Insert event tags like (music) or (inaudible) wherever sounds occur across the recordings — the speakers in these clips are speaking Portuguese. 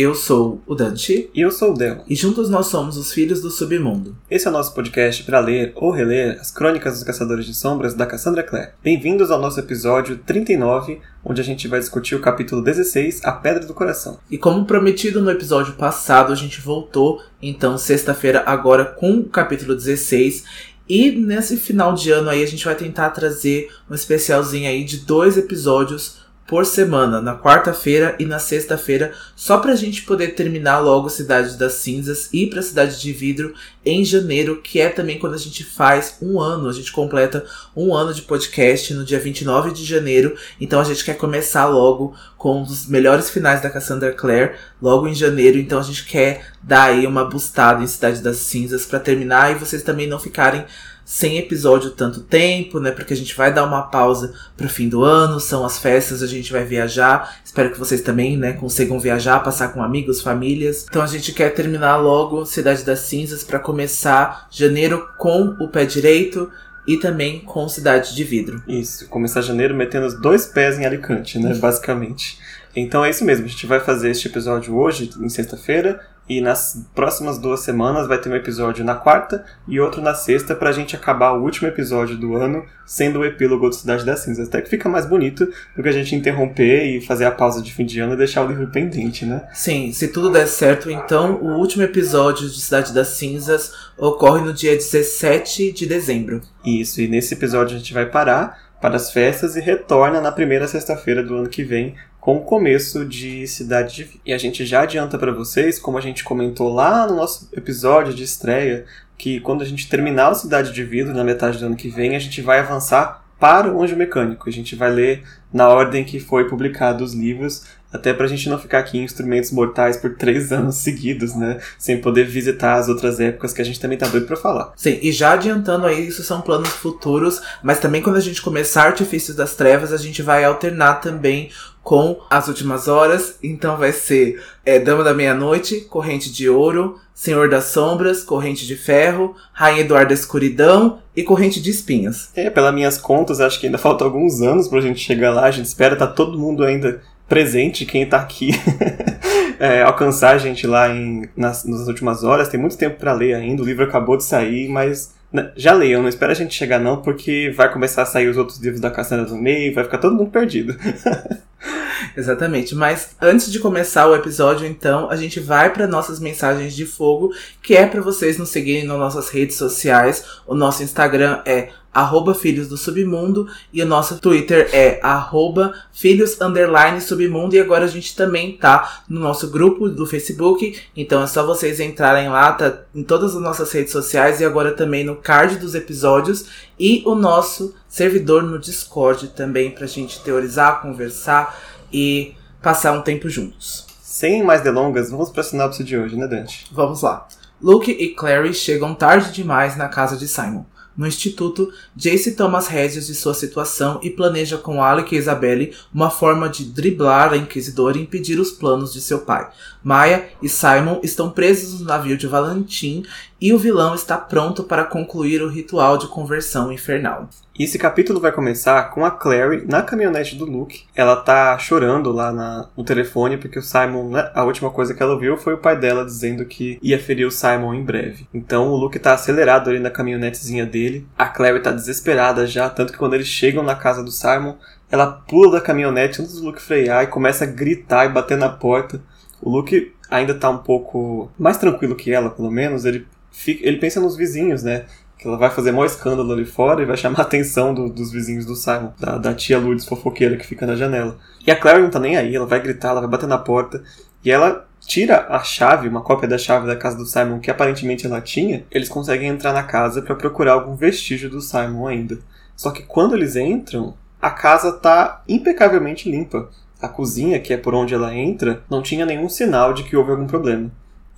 Eu sou o Dante. E eu sou o Del. E juntos nós somos os Filhos do Submundo. Esse é o nosso podcast para ler ou reler as Crônicas dos Caçadores de Sombras da Cassandra Clare. Bem-vindos ao nosso episódio 39, onde a gente vai discutir o capítulo 16, A Pedra do Coração. E como prometido no episódio passado, a gente voltou, então, sexta-feira, agora com o capítulo 16. E nesse final de ano aí, a gente vai tentar trazer um especialzinho aí de dois episódios por semana, na quarta-feira e na sexta-feira, só pra gente poder terminar logo Cidade das Cinzas e ir pra Cidade de Vidro em janeiro, que é também quando a gente faz um ano, a gente completa um ano de podcast no dia 29 de janeiro, então a gente quer começar logo com os melhores finais da Cassandra Clare, logo em janeiro, então a gente quer dar aí uma bustada em Cidade das Cinzas para terminar e vocês também não ficarem sem episódio tanto tempo, né? Porque a gente vai dar uma pausa pro fim do ano, são as festas, a gente vai viajar. Espero que vocês também, né, consigam viajar, passar com amigos, famílias. Então a gente quer terminar logo Cidade das Cinzas para começar janeiro com o pé direito e também com Cidade de Vidro. Isso, começar janeiro metendo os dois pés em Alicante, né, basicamente. Então é isso mesmo, a gente vai fazer este episódio hoje, em sexta-feira, e nas próximas duas semanas vai ter um episódio na quarta e outro na sexta pra gente acabar o último episódio do ano sendo o epílogo do Cidade das Cinzas. Até que fica mais bonito do que a gente interromper e fazer a pausa de fim de ano e deixar o livro pendente, né? Sim, se tudo der certo, então o último episódio de Cidade das Cinzas ocorre no dia 17 de dezembro. Isso, e nesse episódio a gente vai parar para as festas e retorna na primeira sexta-feira do ano que vem com o começo de Cidade de Vida. E a gente já adianta para vocês, como a gente comentou lá no nosso episódio de estreia, que quando a gente terminar o Cidade de Vidro na metade do ano que vem, a gente vai avançar para o Anjo Mecânico. A gente vai ler na ordem que foi publicado os livros, até pra gente não ficar aqui em Instrumentos Mortais por três (laughs) anos seguidos, né? Sem poder visitar as outras épocas que a gente também tá doido pra falar. Sim, e já adiantando aí, isso são planos futuros, mas também quando a gente começar Artifícios das Trevas, a gente vai alternar também com As Últimas Horas. Então vai ser é, Dama da Meia-Noite, Corrente de Ouro, Senhor das Sombras, Corrente de Ferro, Rainha Eduarda Escuridão e Corrente de Espinhos. É, pelas minhas contas, acho que ainda faltam alguns anos pra gente chegar lá. A gente espera tá todo mundo ainda presente, quem tá aqui, (laughs) é, alcançar a gente lá em, nas, nas últimas horas. Tem muito tempo para ler ainda, o livro acabou de sair, mas já leiam, não espera a gente chegar não, porque vai começar a sair os outros livros da Cassandra do meio, vai ficar todo mundo perdido. (laughs) Exatamente. Mas antes de começar o episódio, então, a gente vai para nossas mensagens de fogo, que é para vocês nos seguirem nas nossas redes sociais. O nosso Instagram é arroba Filhos do Submundo e o nosso Twitter é arroba Filhos Underline Submundo e agora a gente também tá no nosso grupo do Facebook, então é só vocês entrarem lá, tá em todas as nossas redes sociais e agora também no card dos episódios e o nosso servidor no Discord também pra gente teorizar, conversar e passar um tempo juntos. Sem mais delongas, vamos para a sinopse de hoje, né, Dante? Vamos lá. Luke e Clary chegam tarde demais na casa de Simon. No instituto, Jace toma as rédeas de sua situação e planeja com Alec e Isabelle uma forma de driblar a Inquisidora e impedir os planos de seu pai. Maya e Simon estão presos no navio de Valentim e o vilão está pronto para concluir o ritual de conversão infernal. E esse capítulo vai começar com a Clary na caminhonete do Luke. Ela tá chorando lá na, no telefone porque o Simon, né, a última coisa que ela ouviu foi o pai dela dizendo que ia ferir o Simon em breve. Então o Luke tá acelerado ali na caminhonetezinha dele. A Clary tá desesperada já, tanto que quando eles chegam na casa do Simon, ela pula da caminhonete antes do Luke frear e começa a gritar e bater na porta. O Luke ainda tá um pouco mais tranquilo que ela, pelo menos. Ele, fica, ele pensa nos vizinhos, né? Que ela vai fazer maior escândalo ali fora e vai chamar a atenção do, dos vizinhos do Simon, da, da tia Lourdes fofoqueira que fica na janela. E a Clary não tá nem aí, ela vai gritar, ela vai bater na porta e ela tira a chave, uma cópia da chave da casa do Simon que aparentemente ela tinha. Eles conseguem entrar na casa para procurar algum vestígio do Simon ainda. Só que quando eles entram, a casa tá impecavelmente limpa. A cozinha, que é por onde ela entra, não tinha nenhum sinal de que houve algum problema.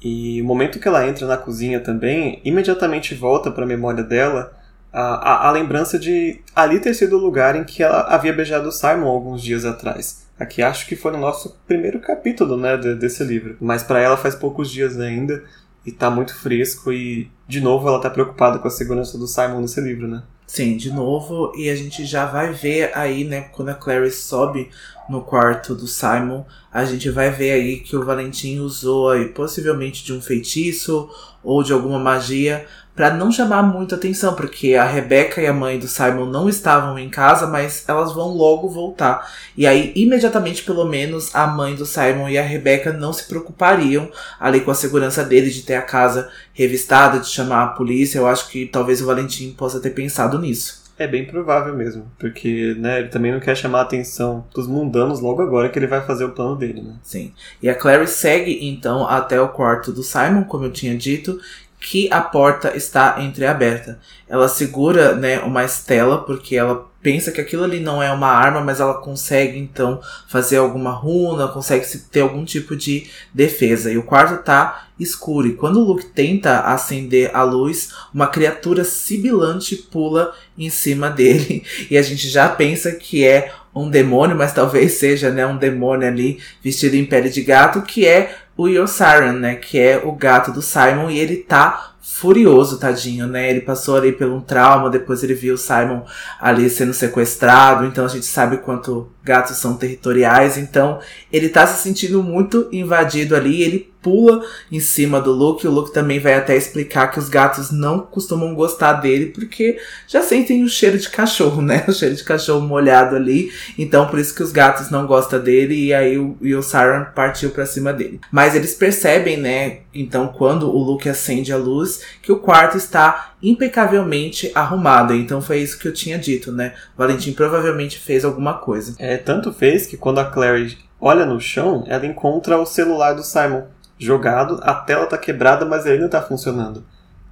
E o momento que ela entra na cozinha também, imediatamente volta para a memória dela a, a, a, lembrança de ali ter sido o lugar em que ela havia beijado Simon alguns dias atrás. Aqui acho que foi no nosso primeiro capítulo né, de, desse livro. Mas para ela faz poucos dias ainda e tá muito fresco e de novo ela tá preocupada com a segurança do Simon nesse livro, né? Sim, de novo, e a gente já vai ver aí, né, quando a Clary sobe no quarto do Simon, a gente vai ver aí que o Valentim usou aí possivelmente de um feitiço ou de alguma magia para não chamar muito atenção, porque a Rebecca e a mãe do Simon não estavam em casa, mas elas vão logo voltar. E aí, imediatamente, pelo menos, a mãe do Simon e a Rebecca não se preocupariam ali com a segurança dele de ter a casa revistada, de chamar a polícia. Eu acho que talvez o Valentim possa ter pensado nisso. É bem provável mesmo, porque né, ele também não quer chamar a atenção dos mundanos logo agora que ele vai fazer o plano dele, né? Sim. E a Clary segue então até o quarto do Simon, como eu tinha dito, que a porta está entreaberta. Ela segura, né, uma estela porque ela pensa que aquilo ali não é uma arma, mas ela consegue então fazer alguma runa, consegue ter algum tipo de defesa. E o quarto tá escuro. E quando o Luke tenta acender a luz, uma criatura sibilante pula em cima (laughs) dele. E a gente já pensa que é um demônio, mas talvez seja, né, um demônio ali vestido em pele de gato, que é o Yosaran, né? Que é o gato do Simon e ele tá furioso, tadinho, né? Ele passou ali por um trauma, depois ele viu o Simon ali sendo sequestrado, então a gente sabe quanto gatos são territoriais, então ele tá se sentindo muito invadido ali, ele pula em cima do Luke. O Luke também vai até explicar que os gatos não costumam gostar dele porque já sentem o cheiro de cachorro, (laughs) né? O cheiro de cachorro molhado ali. Então por isso que os gatos não gostam dele e aí o, e o Siren partiu para cima dele. Mas eles percebem, né? Então quando o Luke acende a luz, que o quarto está impecavelmente arrumado. Então foi isso que eu tinha dito, né? Valentim provavelmente fez alguma coisa. É, tanto fez que quando a Clary olha no chão, ela encontra o celular do Simon jogado, a tela tá quebrada, mas ainda tá funcionando.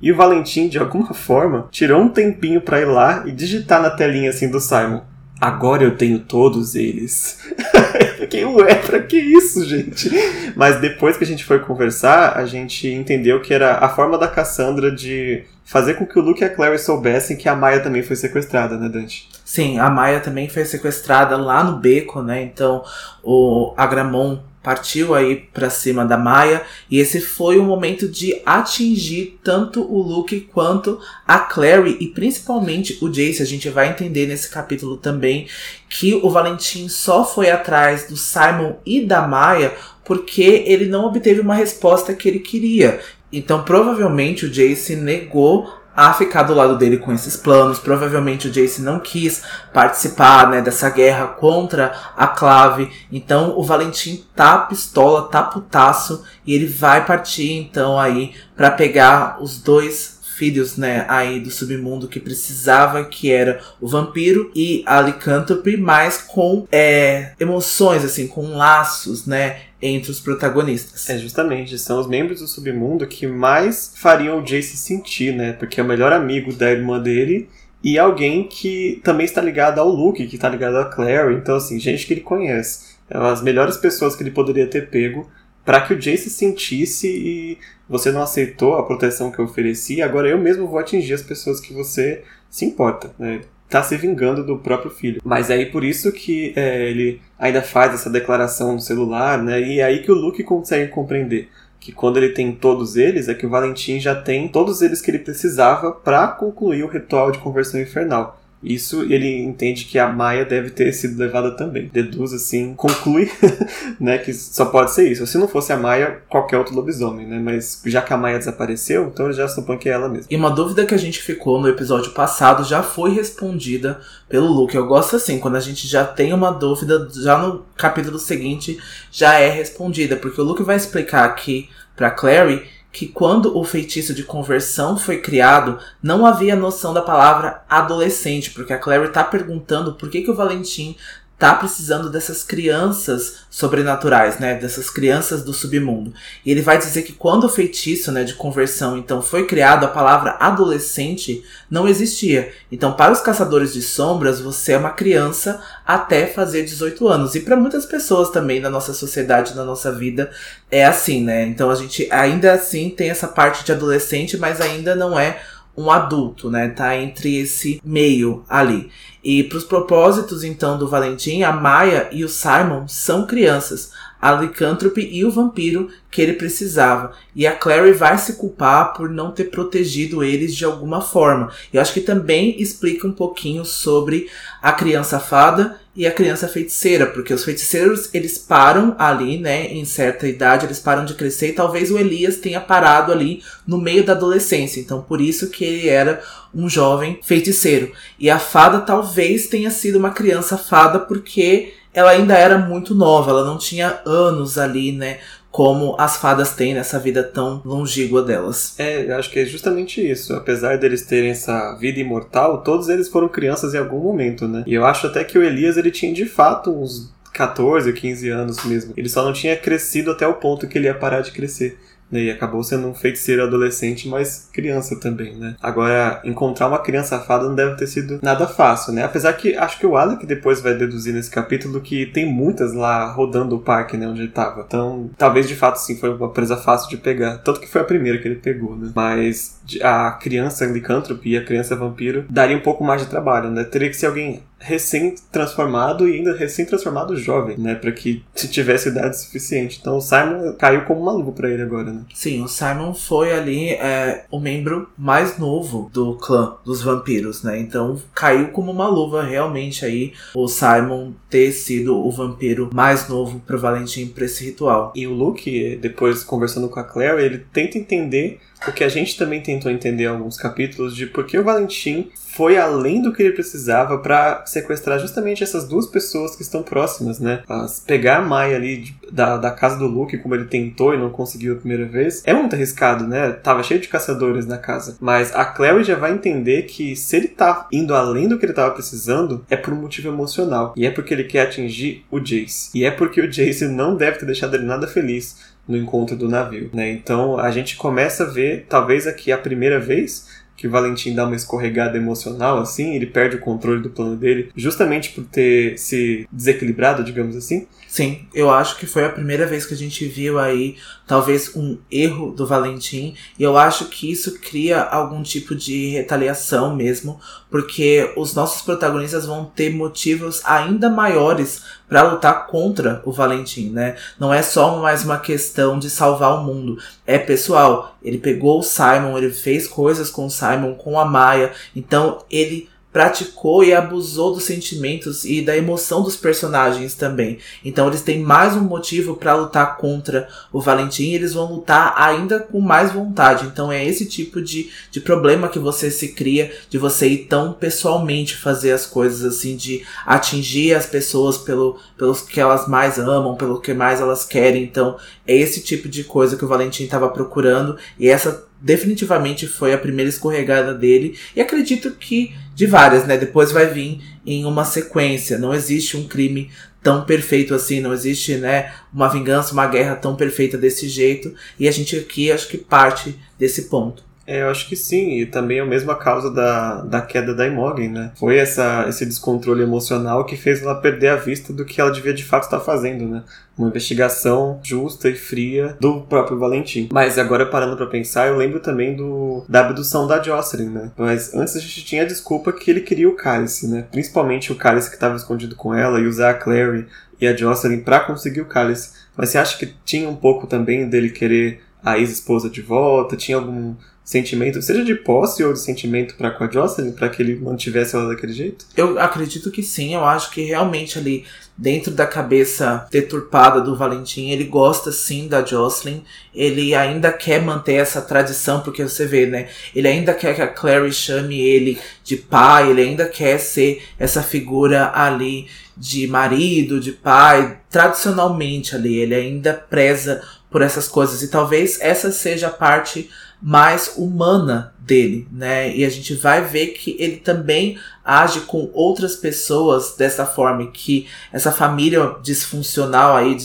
E o Valentim, de alguma forma, tirou um tempinho para ir lá e digitar na telinha assim do Simon. Agora eu tenho todos eles. (laughs) Fiquei, ué, pra que isso, gente? Mas depois que a gente foi conversar, a gente entendeu que era a forma da Cassandra de fazer com que o Luke e a Clary soubessem que a Maia também foi sequestrada, né, Dante? Sim, a Maia também foi sequestrada lá no beco, né? Então o Agramon partiu aí para cima da Maia e esse foi o momento de atingir tanto o Luke quanto a Clary e principalmente o Jace. A gente vai entender nesse capítulo também que o Valentim só foi atrás do Simon e da Maia porque ele não obteve uma resposta que ele queria. Então, provavelmente o Jace negou a ficar do lado dele com esses planos. Provavelmente o Jace não quis participar né, dessa guerra contra a Clave. Então o Valentim tá pistola, tá putaço e ele vai partir então aí para pegar os dois filhos, né, aí do submundo que precisava, que era o vampiro e a Lycanthropy, mas com é, emoções, assim, com laços, né, entre os protagonistas. É, justamente, são os membros do submundo que mais fariam o Jace sentir, né? Porque é o melhor amigo da irmã dele e alguém que também está ligado ao Luke, que está ligado a Claire. Então, assim, gente que ele conhece. É as melhores pessoas que ele poderia ter pego para que o Jace sentisse e você não aceitou a proteção que eu ofereci, agora eu mesmo vou atingir as pessoas que você se importa, né? Tá se vingando do próprio filho. Mas é aí por isso que é, ele ainda faz essa declaração no celular, né? E é aí que o Luke consegue compreender que quando ele tem todos eles, é que o Valentim já tem todos eles que ele precisava para concluir o ritual de conversão infernal. Isso ele entende que a Maia deve ter sido levada também. Deduz assim, conclui, (laughs) né, que só pode ser isso. Se não fosse a Maia, qualquer outro lobisomem, né? Mas já que a Maia desapareceu, então ele já supõe que é ela mesma. E uma dúvida que a gente ficou no episódio passado já foi respondida pelo Luke. Eu gosto assim, quando a gente já tem uma dúvida, já no capítulo seguinte já é respondida, porque o Luke vai explicar aqui para Clary que quando o feitiço de conversão foi criado, não havia noção da palavra adolescente, porque a Clary tá perguntando por que, que o Valentim tá precisando dessas crianças sobrenaturais, né, dessas crianças do submundo. E ele vai dizer que quando o feitiço, né, de conversão então foi criado, a palavra adolescente não existia. Então, para os caçadores de sombras, você é uma criança até fazer 18 anos. E para muitas pessoas também na nossa sociedade, na nossa vida, é assim, né? Então a gente ainda assim tem essa parte de adolescente, mas ainda não é um adulto, né? Tá entre esse meio ali. E para os propósitos então do Valentim, a Maia e o Simon são crianças. a licântrope e o vampiro que ele precisava. E a Clary vai se culpar por não ter protegido eles de alguma forma. Eu acho que também explica um pouquinho sobre a criança fada e a criança feiticeira, porque os feiticeiros eles param ali, né, em certa idade, eles param de crescer e talvez o Elias tenha parado ali no meio da adolescência. Então por isso que ele era um jovem feiticeiro. E a fada talvez tenha sido uma criança fada porque ela ainda era muito nova, ela não tinha anos ali, né? Como as fadas têm nessa vida tão longínqua delas. É, acho que é justamente isso. Apesar deles terem essa vida imortal, todos eles foram crianças em algum momento, né? E eu acho até que o Elias ele tinha de fato uns 14, 15 anos mesmo. Ele só não tinha crescido até o ponto que ele ia parar de crescer. Né, e acabou sendo um feiticeiro adolescente, mas criança também, né? Agora, encontrar uma criança fada não deve ter sido nada fácil, né? Apesar que acho que o Alec depois vai deduzir nesse capítulo que tem muitas lá rodando o parque, né? Onde ele tava. Então, talvez de fato sim foi uma presa fácil de pegar. Tanto que foi a primeira que ele pegou, né? Mas a criança licântrope e a criança vampiro daria um pouco mais de trabalho, né? Teria que ser alguém recém-transformado e ainda recém-transformado jovem, né? Para que se tivesse idade suficiente. Então o Simon caiu como uma luva para ele agora, né? Sim, o Simon foi ali é, o membro mais novo do clã dos vampiros, né? Então caiu como uma luva realmente aí o Simon ter sido o vampiro mais novo pro Valentim pra esse ritual. E o Luke, depois conversando com a Claire, ele tenta entender o que a gente também tentou entender em alguns capítulos de por que o Valentim foi além do que ele precisava para sequestrar justamente essas duas pessoas que estão próximas, né? As, pegar a Maia ali de, da, da casa do Luke, como ele tentou e não conseguiu a primeira vez, é muito arriscado, né? Tava cheio de caçadores na casa. Mas a Clary já vai entender que se ele tá indo além do que ele tava precisando, é por um motivo emocional. E é porque ele quer atingir o Jace. E é porque o Jace não deve ter deixado ele nada feliz no encontro do navio, né? Então a gente começa a ver, talvez aqui a primeira vez, que Valentim dá uma escorregada emocional, assim, ele perde o controle do plano dele, justamente por ter se desequilibrado, digamos assim. Sim, eu acho que foi a primeira vez que a gente viu aí, talvez, um erro do Valentim, e eu acho que isso cria algum tipo de retaliação mesmo, porque os nossos protagonistas vão ter motivos ainda maiores para lutar contra o Valentim, né? Não é só mais uma questão de salvar o mundo, é pessoal. Ele pegou o Simon, ele fez coisas com o Simon, com a Maia, então ele praticou e abusou dos sentimentos e da emoção dos personagens também. Então eles têm mais um motivo para lutar contra o Valentim e eles vão lutar ainda com mais vontade. Então é esse tipo de, de problema que você se cria de você ir tão pessoalmente fazer as coisas assim, de atingir as pessoas pelo, pelos que elas mais amam, pelo que mais elas querem. Então é esse tipo de coisa que o Valentim estava procurando e essa definitivamente foi a primeira escorregada dele e acredito que de várias, né? Depois vai vir em uma sequência. Não existe um crime tão perfeito assim, não existe, né, uma vingança, uma guerra tão perfeita desse jeito, e a gente aqui acho que parte desse ponto. É, eu acho que sim, e também é a mesma causa da, da queda da Imogen, né? Foi essa, esse descontrole emocional que fez ela perder a vista do que ela devia de fato estar fazendo, né? Uma investigação justa e fria do próprio Valentim. Mas agora parando para pensar, eu lembro também do da abdução da Jocelyn, né? Mas antes a gente tinha a desculpa que ele queria o cálice, né? Principalmente o cálice que estava escondido com ela e usar a Clary e a Jocelyn para conseguir o cálice. Mas você acha que tinha um pouco também dele querer a ex-esposa de volta? Tinha algum sentimento, seja de posse ou de sentimento para com a Jocelyn, para que ele mantivesse ela daquele jeito? Eu acredito que sim, eu acho que realmente ali dentro da cabeça deturpada do Valentim, ele gosta sim da Jocelyn, ele ainda quer manter essa tradição, porque você vê, né? Ele ainda quer que a Clary chame ele de pai, ele ainda quer ser essa figura ali de marido, de pai, tradicionalmente ali, ele ainda preza por essas coisas e talvez essa seja a parte mais humana dele, né? E a gente vai ver que ele também age com outras pessoas dessa forma que essa família disfuncional aí,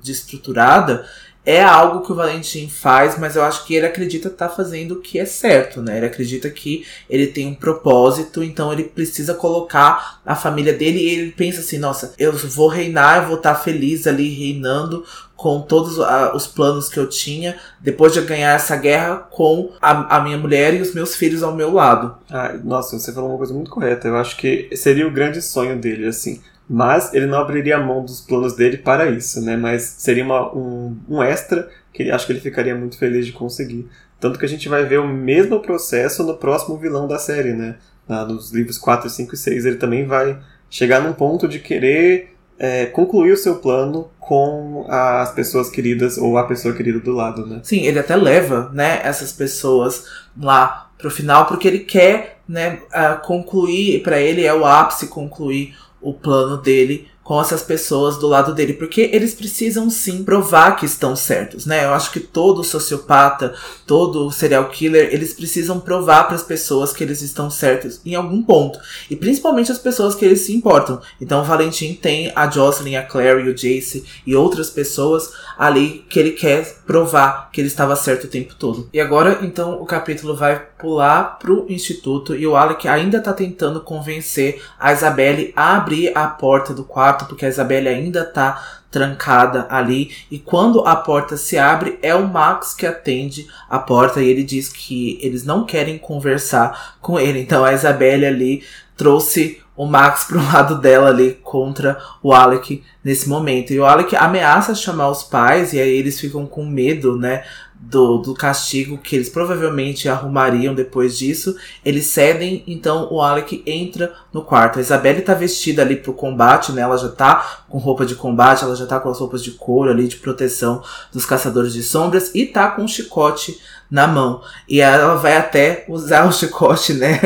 desestruturada, é algo que o Valentim faz, mas eu acho que ele acredita estar tá fazendo o que é certo, né? Ele acredita que ele tem um propósito, então ele precisa colocar a família dele e ele pensa assim, nossa, eu vou reinar, eu vou estar tá feliz ali reinando com todos os planos que eu tinha depois de ganhar essa guerra com a, a, minha mulher e os meus filhos ao meu lado. Ah, nossa, você falou uma coisa muito correta. Eu acho que seria o grande sonho dele, assim Mas ele não abriria mão dos planos dele para isso, né? Mas seria uma, um, um extra que acho que ele ficaria muito feliz de conseguir. Tanto que a gente vai ver o mesmo processo no próximo vilão da série, né? nos livros 4, 5 e 6, ele também vai chegar num ponto de querer é, concluir o seu plano com as pessoas queridas ou a pessoa querida do lado, né? Sim, ele até leva, né, essas pessoas lá pro final porque ele quer, né, concluir, para ele é o ápice concluir o plano dele com essas pessoas do lado dele, porque eles precisam sim provar que estão certos, né? Eu acho que todo sociopata, todo serial killer, eles precisam provar para as pessoas que eles estão certos em algum ponto, e principalmente as pessoas que eles se importam. Então o Valentim tem a Jocelyn, a Clary, o Jace e outras pessoas ali que ele quer provar que ele estava certo o tempo todo. E agora, então, o capítulo vai pular pro instituto e o Alec ainda tá tentando convencer a Isabelle a abrir a porta do quarto, porque a Isabelle ainda tá trancada ali. E quando a porta se abre, é o Max que atende a porta e ele diz que eles não querem conversar com ele. Então a Isabelle ali trouxe o Max pro lado dela ali contra o Alec nesse momento. E o Alec ameaça chamar os pais e aí eles ficam com medo, né? Do, do castigo que eles provavelmente arrumariam depois disso. Eles cedem, então o Alec entra no quarto. A Isabelle tá vestida ali pro combate, né? Ela já tá com roupa de combate, ela já tá com as roupas de couro ali de proteção dos caçadores de sombras e tá com um chicote na mão. E ela vai até usar (laughs) o chicote, né,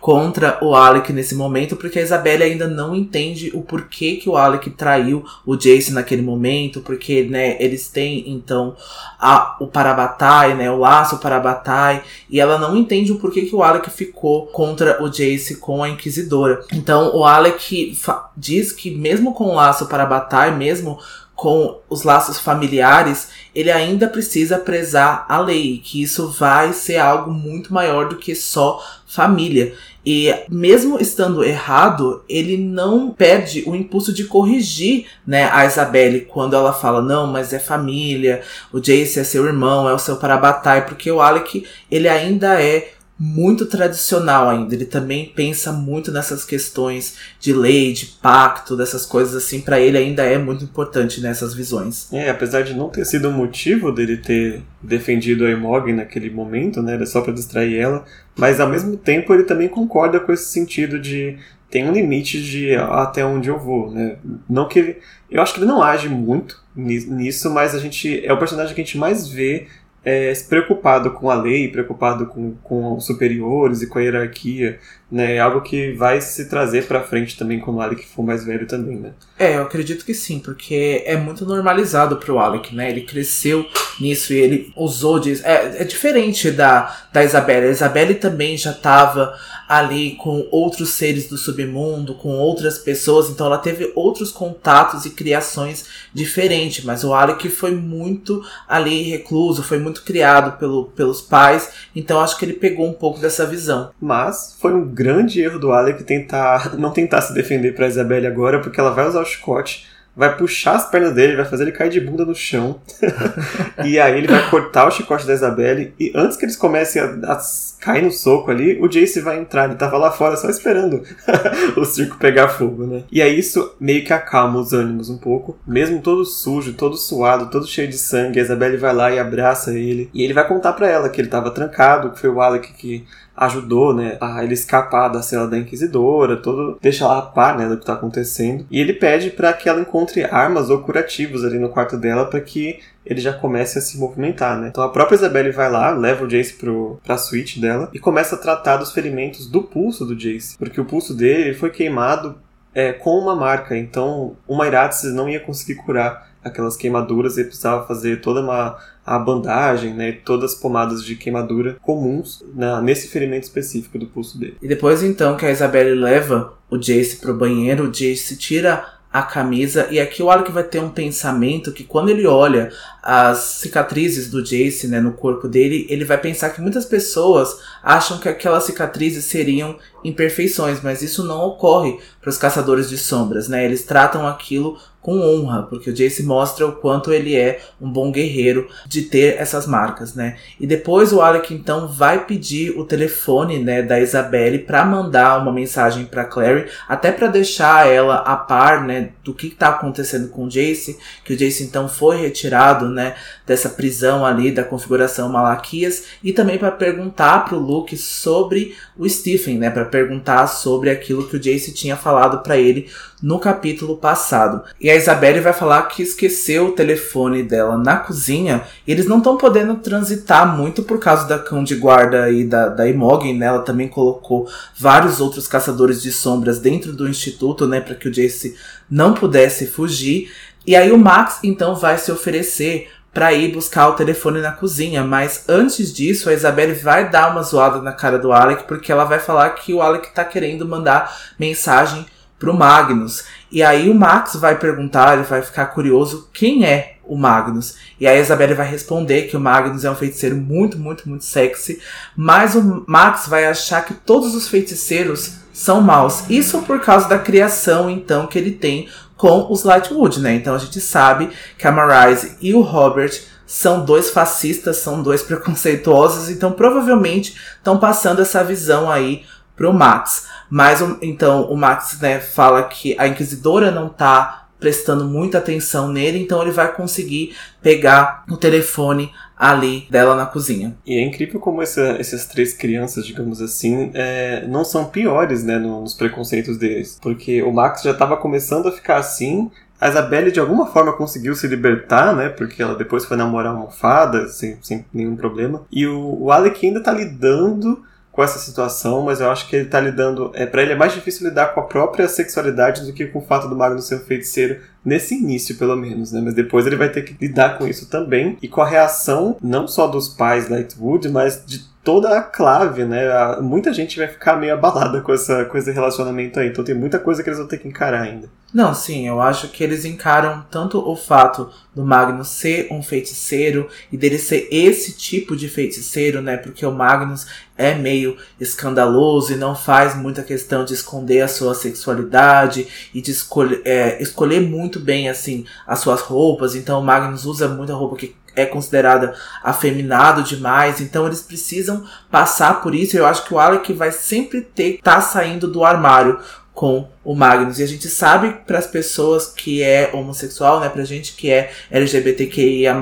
contra o Alec nesse momento, porque a Isabelle ainda não entende o porquê que o Alec traiu o Jace naquele momento, porque, né, eles têm, então, a, o Parabatai, né, o laço Parabatai, e ela não entende o porquê que o Alec ficou contra o Jace com a Inquisidora. Então, o Alec diz que mesmo com o laço Parabatai, mesmo com os laços familiares, ele ainda precisa prezar a lei, que isso vai ser algo muito maior do que só família. E mesmo estando errado, ele não perde o impulso de corrigir, né, a Isabelle quando ela fala: "Não, mas é família, o Jace é seu irmão, é o seu parabatai", porque o Alec, ele ainda é muito tradicional ainda. Ele também pensa muito nessas questões de lei, de pacto, dessas coisas assim. Para ele ainda é muito importante nessas visões. É, apesar de não ter sido o motivo dele ter defendido a Emog naquele momento, né, era só para distrair ela, mas ao mesmo tempo ele também concorda com esse sentido de tem um limite de até onde eu vou, né? Não que ele, eu acho que ele não age muito nisso, mas a gente é o personagem que a gente mais vê é, preocupado com a lei, preocupado com, com os superiores e com a hierarquia, né? É algo que vai se trazer para frente também quando o Alec for mais velho também, né? É, eu acredito que sim, porque é muito normalizado pro Alec, né? Ele cresceu nisso e ele usou disso. É, é diferente da, da Isabelle. A Isabelle também já tava ali com outros seres do submundo, com outras pessoas, então ela teve outros contatos e criações diferentes, mas o Alec foi muito ali recluso, foi muito criado pelo, pelos pais, então acho que ele pegou um pouco dessa visão. Mas foi um grande erro do Alec tentar não tentar se defender para Isabelle agora, porque ela vai usar o chicote vai puxar as pernas dele, vai fazer ele cair de bunda no chão. (laughs) e aí ele vai cortar o chicote da Isabelle. E antes que eles comecem a, a cair no soco ali, o Jace vai entrar. Ele tava lá fora só esperando (laughs) o circo pegar fogo, né? E aí isso meio que acalma os ânimos um pouco. Mesmo todo sujo, todo suado, todo cheio de sangue, a Isabelle vai lá e abraça ele. E ele vai contar para ela que ele tava trancado, que foi o Alec que ajudou, né, a ele escapar da cela da Inquisidora, todo deixa ela a par, né, do que tá acontecendo. E ele pede para que ela encontre armas ou curativos ali no quarto dela para que ele já comece a se movimentar, né? Então a própria Isabelle vai lá, leva o Jace pro, pra suíte dela e começa a tratar dos ferimentos do pulso do Jace, porque o pulso dele foi queimado é, com uma marca, então uma Iratis não ia conseguir curar aquelas queimaduras e precisava fazer toda uma a bandagem, né, todas as pomadas de queimadura comuns na, nesse ferimento específico do pulso dele. E depois então que a Isabelle leva o Jace pro banheiro, o Jace tira a camisa e aqui o Alec vai ter um pensamento que quando ele olha as cicatrizes do Jace, né, no corpo dele, ele vai pensar que muitas pessoas acham que aquelas cicatrizes seriam imperfeições, mas isso não ocorre para os caçadores de sombras, né? Eles tratam aquilo com honra, porque o Jace mostra o quanto ele é um bom guerreiro de ter essas marcas, né? E depois o Alec então vai pedir o telefone, né, da Isabelle para mandar uma mensagem para Clary, até para deixar ela a par, né, do que está acontecendo com o Jace, que o Jace então foi retirado, né, dessa prisão ali da configuração Malaquias e também para perguntar pro Luke sobre o Stephen, né, para perguntar sobre aquilo que o Jace tinha falado para ele no capítulo passado. E a Isabelle vai falar que esqueceu o telefone dela na cozinha e eles não estão podendo transitar muito por causa da cão de guarda e da, da Imogen, né? Ela também colocou vários outros caçadores de sombras dentro do instituto, né? Para que o Jace não pudesse fugir. E aí o Max então vai se oferecer para ir buscar o telefone na cozinha, mas antes disso a Isabelle vai dar uma zoada na cara do Alec porque ela vai falar que o Alec tá querendo mandar mensagem pro Magnus. E aí o Max vai perguntar, ele vai ficar curioso quem é o Magnus. E aí a Isabelle vai responder que o Magnus é um feiticeiro muito, muito, muito sexy. Mas o Max vai achar que todos os feiticeiros são maus. Isso por causa da criação, então, que ele tem com os Lightwood, né? Então a gente sabe que a Marise e o Robert são dois fascistas, são dois (laughs) preconceituosos, então provavelmente estão passando essa visão aí pro Max. Mas então o Max né, fala que a Inquisidora não tá prestando muita atenção nele, então ele vai conseguir pegar o telefone ali dela na cozinha. E é incrível como essa, essas três crianças, digamos assim, é, não são piores, né, nos preconceitos deles. Porque o Max já estava começando a ficar assim, a Isabelle de alguma forma conseguiu se libertar, né? Porque ela depois foi namorar uma fada, sem, sem nenhum problema. E o, o Alec ainda tá lidando com essa situação, mas eu acho que ele tá lidando. É, para ele é mais difícil lidar com a própria sexualidade do que com o fato do Magnus ser um feiticeiro, nesse início, pelo menos, né? Mas depois ele vai ter que lidar com isso também. E com a reação, não só dos pais Lightwood, mas de toda a clave, né? Muita gente vai ficar meio abalada com, essa, com esse relacionamento aí. Então tem muita coisa que eles vão ter que encarar ainda. Não, sim, eu acho que eles encaram tanto o fato do Magnus ser um feiticeiro e dele ser esse tipo de feiticeiro, né? Porque o Magnus é meio escandaloso e não faz muita questão de esconder a sua sexualidade e de escolher, é, escolher muito bem, assim, as suas roupas. Então o Magnus usa muita roupa que é considerada afeminado demais, então eles precisam passar por isso. Eu acho que o Alec vai sempre ter tá saindo do armário com o Magnus. E a gente sabe para as pessoas que é homossexual, né, pra gente que é LGBTQIA+,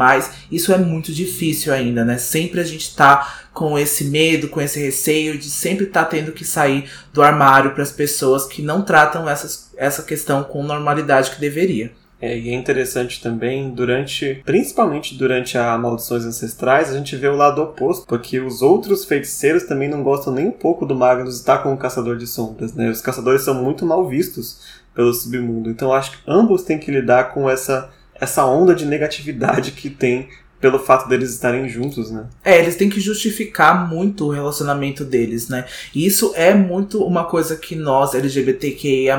isso é muito difícil ainda, né? Sempre a gente tá com esse medo, com esse receio de sempre estar tá tendo que sair do armário para as pessoas que não tratam essas, essa questão com normalidade que deveria. É, e é interessante também, durante, principalmente durante a Maldições Ancestrais, a gente vê o lado oposto, porque os outros feiticeiros também não gostam nem um pouco do Magnus estar com o Caçador de Sombras, né? Os caçadores são muito mal vistos pelo submundo, então acho que ambos têm que lidar com essa, essa onda de negatividade que tem pelo fato deles estarem juntos, né? É, eles têm que justificar muito o relacionamento deles, né? E isso é muito uma coisa que nós, LGBTQIA,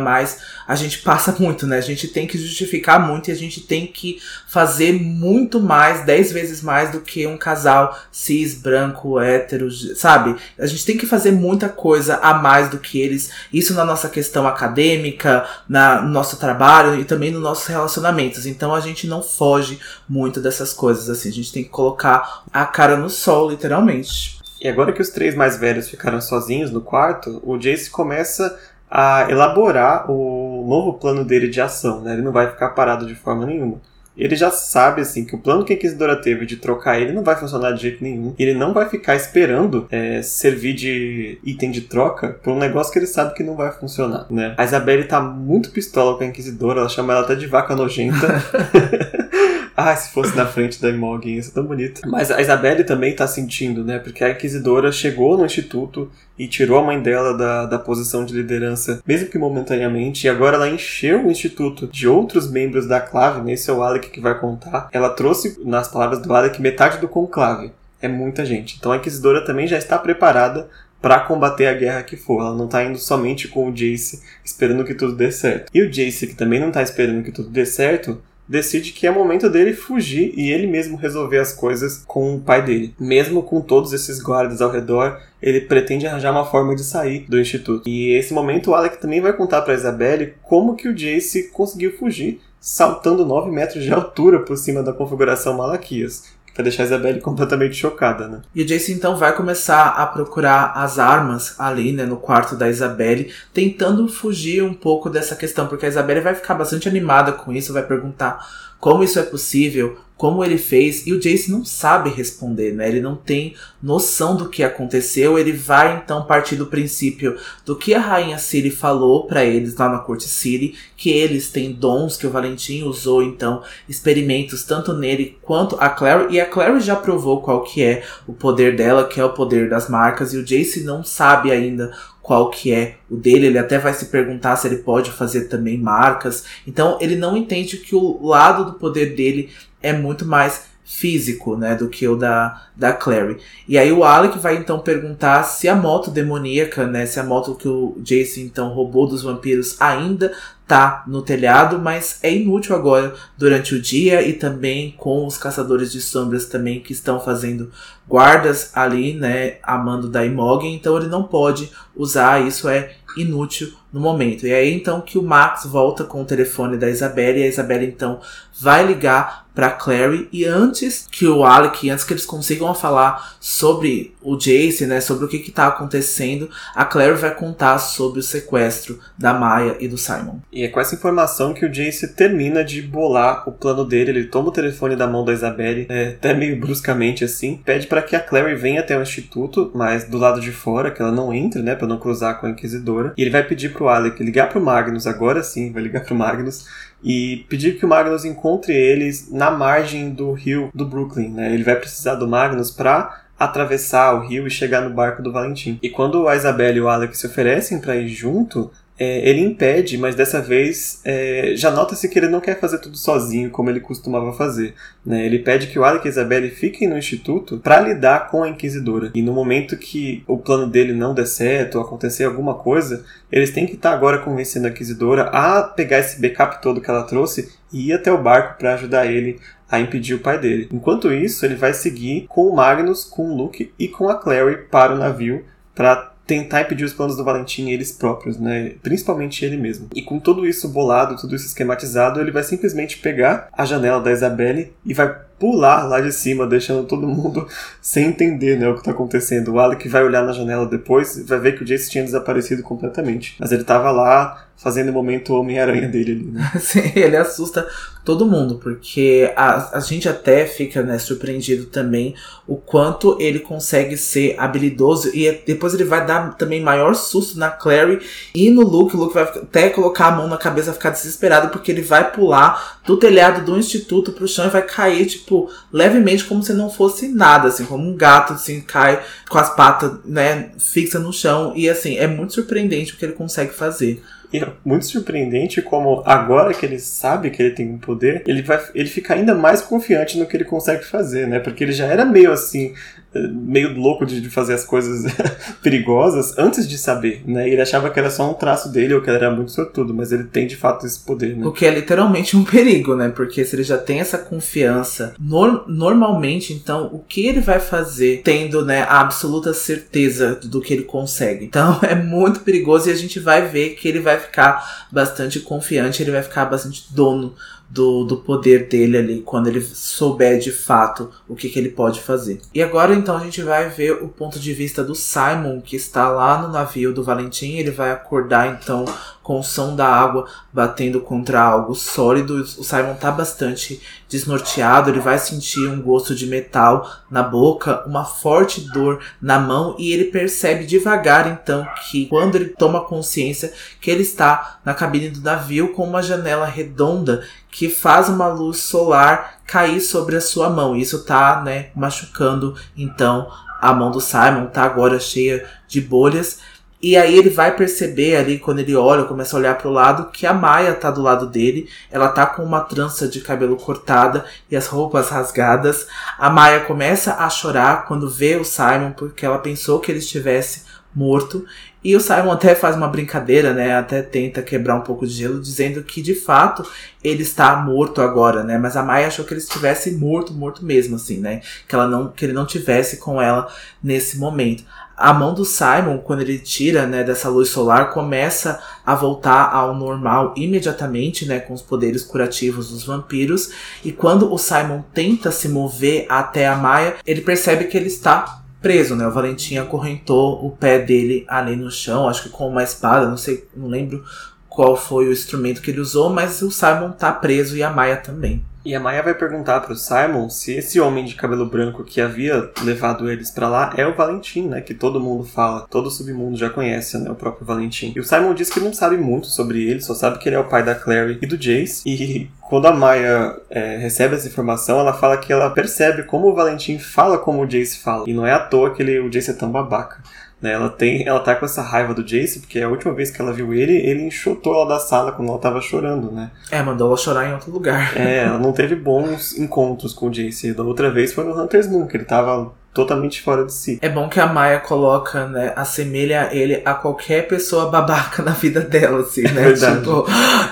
a gente passa (laughs) muito, né? A gente tem que justificar muito e a gente tem que fazer muito mais, dez vezes mais do que um casal cis, branco, hétero, sabe? A gente tem que fazer muita coisa a mais do que eles. Isso na nossa questão acadêmica, na, no nosso trabalho e também nos nossos relacionamentos. Então a gente não foge muito dessas coisas, assim. A gente tem que colocar a cara no sol, literalmente. E agora que os três mais velhos ficaram sozinhos no quarto, o Jace começa a elaborar o novo plano dele de ação, né? Ele não vai ficar parado de forma nenhuma. Ele já sabe, assim, que o plano que a Inquisidora teve de trocar ele não vai funcionar de jeito nenhum. Ele não vai ficar esperando é, servir de item de troca por um negócio que ele sabe que não vai funcionar, né? A Isabelle tá muito pistola com a Inquisidora, ela chama ela até de vaca nojenta. (laughs) Ah, se fosse na frente da Imogen, isso é tão bonito. Mas a Isabelle também tá sentindo, né? Porque a Inquisidora chegou no Instituto e tirou a mãe dela da, da posição de liderança, mesmo que momentaneamente, e agora ela encheu o Instituto de outros membros da Clave, né? Esse é o Alec que vai contar. Ela trouxe, nas palavras do Alec, metade do conclave. É muita gente. Então a Inquisidora também já está preparada para combater a guerra que for. Ela não tá indo somente com o Jace esperando que tudo dê certo. E o Jace, que também não tá esperando que tudo dê certo, decide que é momento dele fugir e ele mesmo resolver as coisas com o pai dele. Mesmo com todos esses guardas ao redor, ele pretende arranjar uma forma de sair do instituto. E esse momento o Alec também vai contar para Isabelle como que o Jace conseguiu fugir saltando 9 metros de altura por cima da configuração Malaquias. Pra deixar a Isabelle completamente chocada, né? E o Jace então vai começar a procurar as armas ali, né, no quarto da Isabelle, tentando fugir um pouco dessa questão, porque a Isabelle vai ficar bastante animada com isso, vai perguntar como isso é possível, como ele fez, e o Jace não sabe responder, né? Ele não tem noção do que aconteceu, ele vai então partir do princípio do que a rainha Ciri falou para eles lá na corte Ciri, que eles têm dons que o Valentim usou então experimentos tanto nele quanto a Clary, e a Clary já provou qual que é o poder dela, que é o poder das marcas, e o Jace não sabe ainda qual que é o dele, ele até vai se perguntar se ele pode fazer também marcas. Então ele não entende que o lado do poder dele é muito mais físico, né, do que o da, da Clary. E aí o Alec vai então perguntar se a moto demoníaca, né, se a moto que o Jason então roubou dos vampiros ainda tá no telhado, mas é inútil agora durante o dia e também com os caçadores de sombras também que estão fazendo guardas ali, né, a mando da Imogen, então ele não pode usar, isso é inútil no momento. E aí então que o Max volta com o telefone da Isabelle e a Isabelle então vai ligar para Clary e antes que o Alec, antes que eles consigam falar sobre o Jace, né, sobre o que está acontecendo, a Clary vai contar sobre o sequestro da Maya e do Simon. E é com essa informação que o Jace termina de bolar o plano dele, ele toma o telefone da mão da Isabelle, é, até meio bruscamente assim, pede para que a Clary venha até o instituto, mas do lado de fora, que ela não entre, né, para não cruzar com a inquisidora. E ele vai pedir pro Alec ligar pro Magnus, agora sim, vai ligar pro Magnus e pedir que o Magnus encontre eles na margem do rio do Brooklyn, né? Ele vai precisar do Magnus para atravessar o rio e chegar no barco do Valentim. E quando a Isabelle e o Alex se oferecem para ir junto, é, ele impede, mas dessa vez é, já nota-se que ele não quer fazer tudo sozinho como ele costumava fazer. Né? Ele pede que o Alec e a Isabelle fiquem no instituto para lidar com a Inquisidora. E no momento que o plano dele não der certo, ou acontecer alguma coisa, eles têm que estar tá agora convencendo a Inquisidora a pegar esse backup todo que ela trouxe e ir até o barco para ajudar ele a impedir o pai dele. Enquanto isso, ele vai seguir com o Magnus, com o Luke e com a Clary para o navio para tentar impedir os planos do Valentim eles próprios, né? Principalmente ele mesmo. E com tudo isso bolado, tudo isso esquematizado, ele vai simplesmente pegar a janela da Isabelle e vai pular lá de cima, deixando todo mundo (laughs) sem entender né, o que está acontecendo. O Alec vai olhar na janela depois e vai ver que o Jace tinha desaparecido completamente. Mas ele estava lá fazendo o momento Homem-Aranha dele ali, né? (laughs) Sim, ele assusta todo mundo, porque a, a gente até fica né, surpreendido também o quanto ele consegue ser habilidoso e depois ele vai dar também maior susto na Clary e no Luke. O Luke vai até colocar a mão na cabeça, ficar desesperado, porque ele vai pular do telhado do instituto pro chão e vai cair, tipo, levemente, como se não fosse nada, assim, como um gato, assim, cai com as patas, né, fixa no chão. E assim, é muito surpreendente o que ele consegue fazer. E é muito surpreendente como agora que ele sabe que ele tem um poder, ele vai ele fica ainda mais confiante no que ele consegue fazer, né? Porque ele já era meio assim, meio louco de, fazer as coisas (laughs) perigosas antes de saber, né? Ele achava que era só um traço dele ou que ele era muito sortudo, mas ele tem de fato esse poder, né? O que é literalmente um (laughs) perigo, né? Porque se ele já tem essa confiança, no, normalmente, então, o que ele vai fazer tendo, né, a absoluta certeza do que ele consegue? Então, (laughs) é muito perigoso e a gente vai ver que ele vai ficar bastante confiante, ele vai ficar bastante dono do, do poder dele ali, quando ele souber de fato o que, que ele pode fazer. E agora então a gente vai ver o ponto de vista do Simon, que está lá no navio do Valentim. Ele vai acordar então com o som da água batendo contra algo sólido. O Simon tá bastante desnorteado, ele vai sentir um gosto de metal na boca, uma forte dor na mão e ele percebe devagar então que quando ele toma consciência que ele está na cabine do navio com uma janela redonda que faz uma luz solar cair sobre a sua mão. Isso tá, né, machucando então a mão do Simon, tá agora cheia de bolhas. E aí ele vai perceber ali, quando ele olha, começa a olhar para o lado, que a Maia tá do lado dele. Ela tá com uma trança de cabelo cortada e as roupas rasgadas. A Maia começa a chorar quando vê o Simon, porque ela pensou que ele estivesse morto. E o Simon até faz uma brincadeira, né? Até tenta quebrar um pouco de gelo, dizendo que de fato ele está morto agora, né? Mas a Maya achou que ele estivesse morto, morto mesmo, assim, né? Que ela não, que ele não tivesse com ela nesse momento. A mão do Simon, quando ele tira, né, dessa luz solar, começa a voltar ao normal imediatamente, né, com os poderes curativos dos vampiros. E quando o Simon tenta se mover até a Maya, ele percebe que ele está preso, né? O Valentim acorrentou o pé dele ali no chão, acho que com uma espada, não sei, não lembro qual foi o instrumento que ele usou, mas o Simon tá preso e a Maia também. E a Maia vai perguntar pro Simon se esse homem de cabelo branco que havia levado eles para lá é o Valentim, né? Que todo mundo fala, todo submundo já conhece, né? O próprio Valentim. E o Simon diz que não sabe muito sobre ele, só sabe que ele é o pai da Clary e do Jace. E (laughs) quando a Maia é, recebe essa informação, ela fala que ela percebe como o Valentim fala como o Jace fala. E não é à toa que ele, o Jace é tão babaca. Né? Ela, tem, ela tá com essa raiva do Jace, porque a última vez que ela viu ele, ele enxotou ela da sala quando ela tava chorando, né? É, mandou ela chorar em outro lugar. É, ela não teve bons encontros com o Jace. Da outra vez foi no Hunter's Moon, que ele tava totalmente fora de si. É bom que a Maia coloca, né, assemelha ele a qualquer pessoa babaca na vida dela, assim, né? É. Tipo,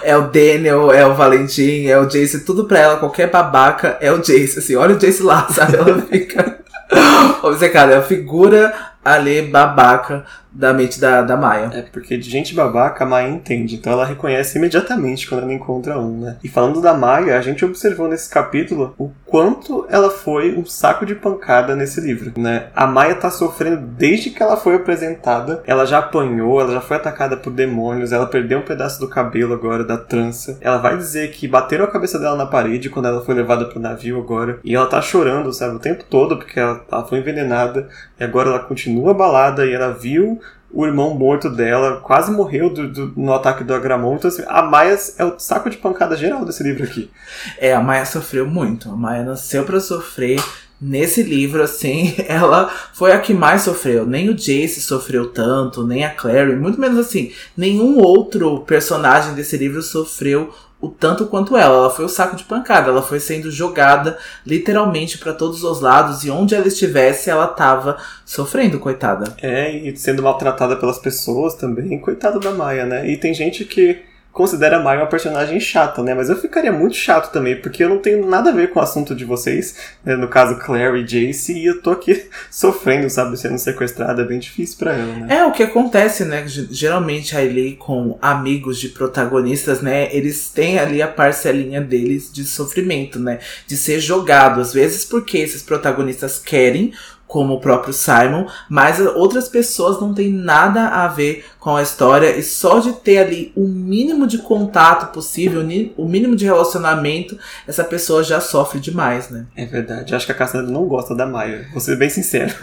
é o Daniel, é o Valentim, é o Jace, tudo pra ela, qualquer babaca é o Jace, assim, olha o Jace lá, sabe? Ela fica (laughs) obcecada, é a figura ali babaca da mente da, da Maia. É, porque de gente babaca a Maia entende, então ela reconhece imediatamente quando ela encontra um, né? E falando da Maia, a gente observou nesse capítulo o quanto ela foi um saco de pancada nesse livro, né? A Maia tá sofrendo desde que ela foi apresentada, ela já apanhou, ela já foi atacada por demônios, ela perdeu um pedaço do cabelo agora, da trança. Ela vai dizer que bateram a cabeça dela na parede quando ela foi levada pro navio agora, e ela tá chorando, sabe, o tempo todo, porque ela, ela foi envenenada, e agora ela continua abalada, e ela viu o irmão morto dela quase morreu do, do, no ataque do Agramon. Então, assim, a Maia é o saco de pancada geral desse livro aqui. É, a Maia sofreu muito. A Maia nasceu para sofrer. Nesse livro, assim, (laughs) ela foi a que mais sofreu. Nem o Jace sofreu tanto, nem a Clary, muito menos assim. Nenhum outro personagem desse livro sofreu o tanto quanto ela. Ela foi o saco de pancada, ela foi sendo jogada literalmente para todos os lados e onde ela estivesse, ela tava sofrendo, coitada. É, e sendo maltratada pelas pessoas também, coitada da Maia, né? E tem gente que considera a Mai uma personagem chata, né? Mas eu ficaria muito chato também, porque eu não tenho nada a ver com o assunto de vocês, né? no caso Claire e Jace, e eu tô aqui (laughs) sofrendo, sabe, sendo sequestrada, é bem difícil para ela, né? É, o que acontece, né? Geralmente ali com amigos de protagonistas, né? Eles têm ali a parcelinha deles de sofrimento, né? De ser jogado, às vezes porque esses protagonistas querem como o próprio Simon, mas outras pessoas não têm nada a ver com a história e só de ter ali o mínimo de contato possível, o mínimo de relacionamento, essa pessoa já sofre demais, né? É verdade. Acho que a Cassandra não gosta da Maia. Vou ser bem sincero.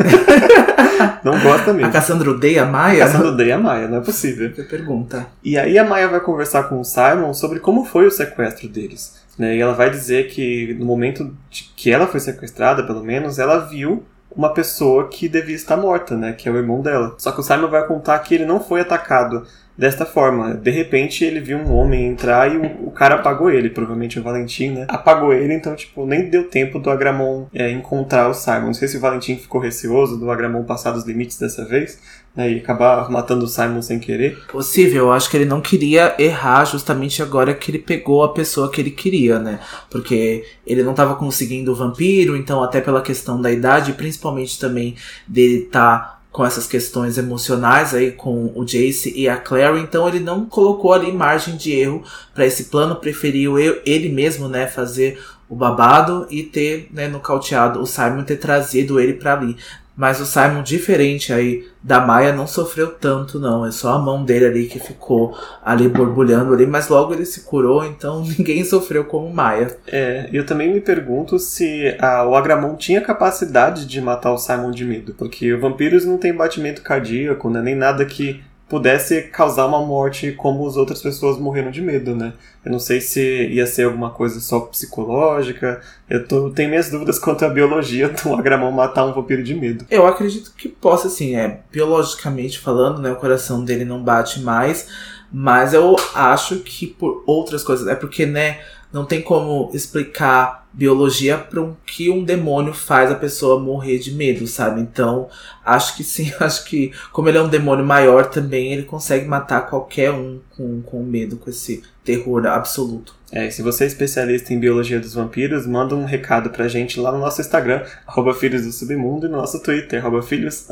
(laughs) não gosta mesmo. A Cassandra odeia a Maia? A Cassandra odeia a Maia, não é possível. Que pergunta. E aí a Maia vai conversar com o Simon sobre como foi o sequestro deles. Né? E ela vai dizer que no momento que ela foi sequestrada, pelo menos, ela viu uma pessoa que devia estar morta, né? Que é o irmão dela. Só que o Simon vai contar que ele não foi atacado desta forma. De repente ele viu um homem entrar e o, o cara apagou ele, provavelmente o Valentim, né? Apagou ele, então, tipo, nem deu tempo do Agramon é, encontrar o Simon. Não sei se o Valentim ficou receoso do Agramon passar dos limites dessa vez, né? E acabar matando o Simon sem querer. Possível, eu acho que ele não queria errar justamente agora que ele pegou a pessoa que ele queria, né? Porque ele não estava conseguindo o vampiro, então até pela questão da idade, principalmente também dele estar tá com essas questões emocionais aí com o Jace e a Clary, então ele não colocou ali margem de erro para esse plano, preferiu ele mesmo, né, fazer o babado e ter, né, nocauteado o Simon ter trazido ele para ali. Mas o Simon, diferente aí da Maia, não sofreu tanto, não. É só a mão dele ali que ficou ali borbulhando ali, mas logo ele se curou, então (laughs) ninguém sofreu como Maia. É, eu também me pergunto se a, o Agramon tinha capacidade de matar o Simon de medo, porque vampiros não tem batimento cardíaco, né, nem nada que pudesse causar uma morte como as outras pessoas morreram de medo, né? Eu não sei se ia ser alguma coisa só psicológica. Eu tô, tenho minhas dúvidas quanto à biologia (laughs) do agramão matar um vampiro de medo. Eu acredito que possa, assim, é, biologicamente falando, né? O coração dele não bate mais. Mas eu acho que por outras coisas. É porque, né? Não tem como explicar biologia para um que um demônio faz a pessoa morrer de medo, sabe? Então, acho que sim, (laughs) acho que como ele é um demônio maior também, ele consegue matar qualquer um com, com medo, com esse terror absoluto. É, e se você é especialista em biologia dos vampiros, manda um recado pra gente lá no nosso Instagram, arroba Filhos do Submundo, e no nosso Twitter, arroba Filhos,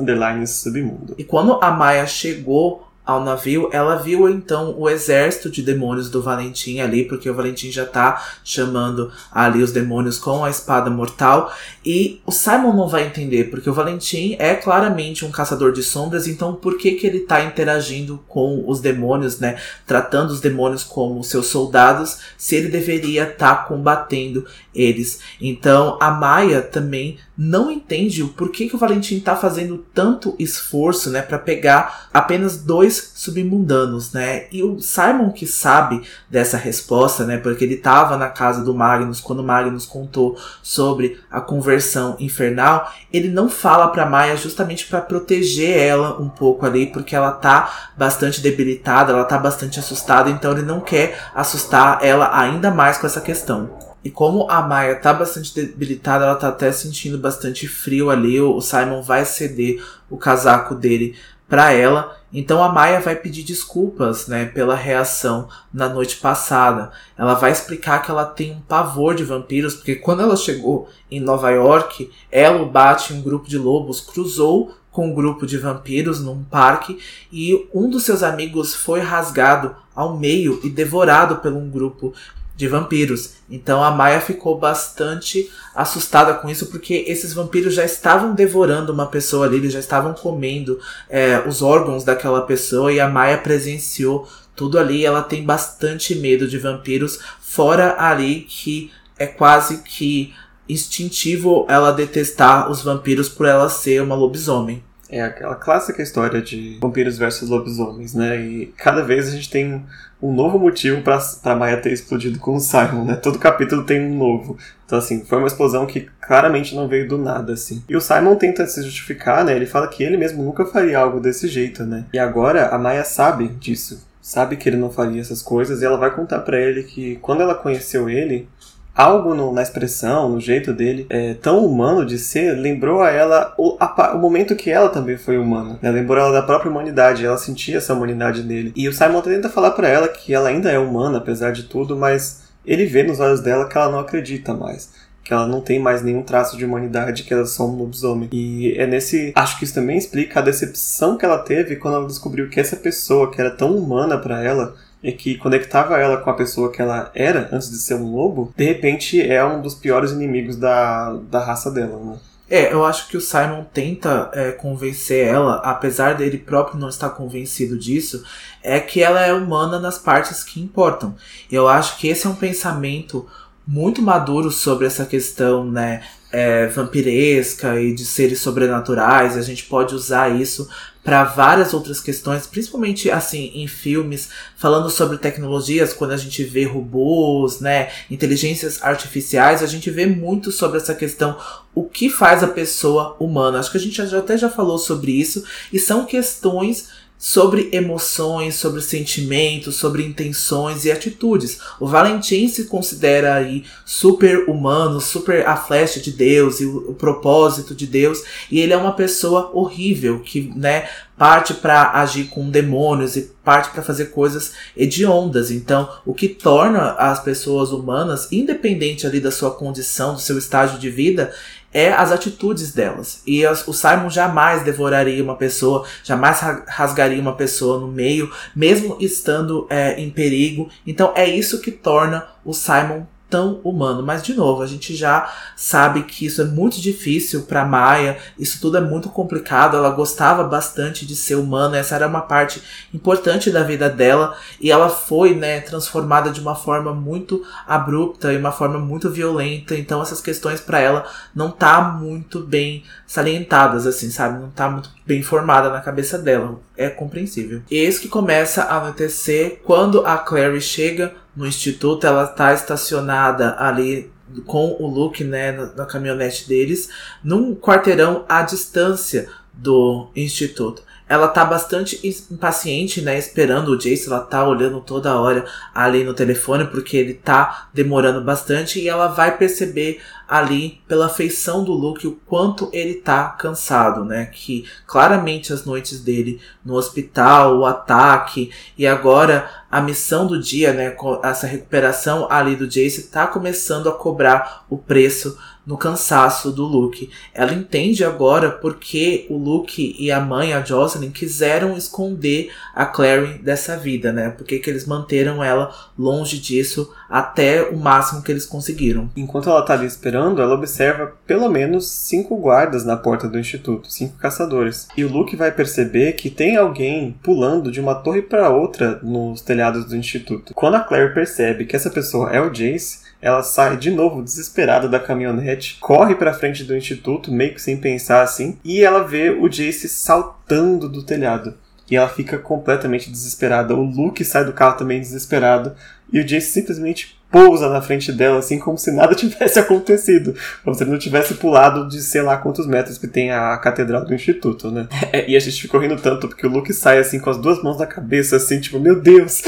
Submundo. E quando a Maia chegou ao navio, ela viu então o exército de demônios do Valentim ali, porque o Valentim já tá chamando ali os demônios com a espada mortal. E o Simon não vai entender, porque o Valentim é claramente um caçador de sombras, então por que que ele tá interagindo com os demônios, né? Tratando os demônios como seus soldados, se ele deveria estar tá combatendo eles. Então a Maia também não entende o porquê que o Valentim tá fazendo tanto esforço, né, para pegar apenas dois submundanos, né? E o Simon que sabe dessa resposta, né, porque ele tava na casa do Magnus quando o Magnus contou sobre a conversão infernal, ele não fala para Maia justamente para proteger ela um pouco ali, porque ela tá bastante debilitada, ela tá bastante assustada, então ele não quer assustar ela ainda mais com essa questão. E como a Maia tá bastante debilitada, ela tá até sentindo bastante frio ali, o Simon vai ceder o casaco dele para ela. Então a Maia vai pedir desculpas, né, pela reação na noite passada. Ela vai explicar que ela tem um pavor de vampiros, porque quando ela chegou em Nova York, ela, o Bat, um grupo de lobos, cruzou com um grupo de vampiros num parque e um dos seus amigos foi rasgado ao meio e devorado por um grupo de vampiros. Então a Maia ficou bastante assustada com isso, porque esses vampiros já estavam devorando uma pessoa ali, eles já estavam comendo é, os órgãos daquela pessoa, e a Maia presenciou tudo ali. Ela tem bastante medo de vampiros, fora ali que é quase que instintivo ela detestar os vampiros por ela ser uma lobisomem. É aquela clássica história de vampiros versus lobisomens, né? E cada vez a gente tem um novo motivo pra Maia ter explodido com o Simon, né? Todo capítulo tem um novo. Então, assim, foi uma explosão que claramente não veio do nada, assim. E o Simon tenta se justificar, né? Ele fala que ele mesmo nunca faria algo desse jeito, né? E agora a Maia sabe disso. Sabe que ele não faria essas coisas e ela vai contar para ele que quando ela conheceu ele, algo no, na expressão, no jeito dele, é, tão humano de ser, lembrou a ela o, a, o momento que ela também foi humana. Né? Lembrou ela da própria humanidade, ela sentia essa humanidade nele. E o Simon tenta falar para ela que ela ainda é humana, apesar de tudo, mas ele vê nos olhos dela que ela não acredita mais que ela não tem mais nenhum traço de humanidade, que ela é só um lobisomem. E é nesse. Acho que isso também explica a decepção que ela teve quando ela descobriu que essa pessoa, que era tão humana para ela, e que conectava ela com a pessoa que ela era antes de ser um lobo, de repente é um dos piores inimigos da, da raça dela, né? É, eu acho que o Simon tenta é, convencer ela, apesar dele próprio não estar convencido disso, é que ela é humana nas partes que importam. Eu acho que esse é um pensamento muito maduro sobre essa questão, né, é, vampiresca e de seres sobrenaturais. A gente pode usar isso para várias outras questões, principalmente assim em filmes falando sobre tecnologias, quando a gente vê robôs, né, inteligências artificiais, a gente vê muito sobre essa questão o que faz a pessoa humana. Acho que a gente até já falou sobre isso e são questões sobre emoções, sobre sentimentos, sobre intenções e atitudes. O Valentim se considera aí super humano, super a flecha de Deus e o, o propósito de Deus, e ele é uma pessoa horrível que, né, parte para agir com demônios e parte para fazer coisas hediondas. Então, o que torna as pessoas humanas, independente ali da sua condição, do seu estágio de vida, é as atitudes delas. E as, o Simon jamais devoraria uma pessoa, jamais rasgaria uma pessoa no meio, mesmo estando é, em perigo. Então é isso que torna o Simon tão humano. Mas, de novo, a gente já sabe que isso é muito difícil para Maia, isso tudo é muito complicado. Ela gostava bastante de ser humana, essa era uma parte importante da vida dela, e ela foi né, transformada de uma forma muito abrupta e uma forma muito violenta. Então, essas questões para ela não tá muito bem salientadas, assim, sabe? Não tá muito bem formada na cabeça dela. É compreensível. Eis que começa a anoitecer quando a Clary chega no instituto, ela tá estacionada ali com o Luke, né, na caminhonete deles, num quarteirão à distância do instituto. Ela tá bastante impaciente, né? Esperando o Jace. Ela tá olhando toda hora ali no telefone, porque ele tá demorando bastante. E ela vai perceber ali pela feição do Luke o quanto ele tá cansado, né? Que claramente as noites dele no hospital, o ataque e agora a missão do dia, né? Essa recuperação ali do Jace tá começando a cobrar o preço no cansaço do Luke. Ela entende agora porque o Luke e a mãe, a Jocelyn, quiseram esconder a Clary dessa vida, né? Porque que eles manteram ela longe disso até o máximo que eles conseguiram. Enquanto ela tá ali esperando, ela observa pelo menos cinco guardas na porta do instituto, cinco caçadores. E o Luke vai perceber que tem alguém pulando de uma torre para outra nos telhados do instituto. Quando a Clary percebe que essa pessoa é o Jace, ela sai de novo desesperada da caminhonete, corre para frente do instituto, meio que sem pensar assim, e ela vê o Jace saltando do telhado. E ela fica completamente desesperada. O Luke sai do carro também desesperado. E o Jace simplesmente pousa na frente dela, assim como se nada (laughs) tivesse acontecido. Como se ele não tivesse pulado de sei lá quantos metros que tem a catedral do instituto, né? (laughs) E a gente ficou rindo tanto, porque o Luke sai assim com as duas mãos na cabeça, assim, tipo, meu Deus!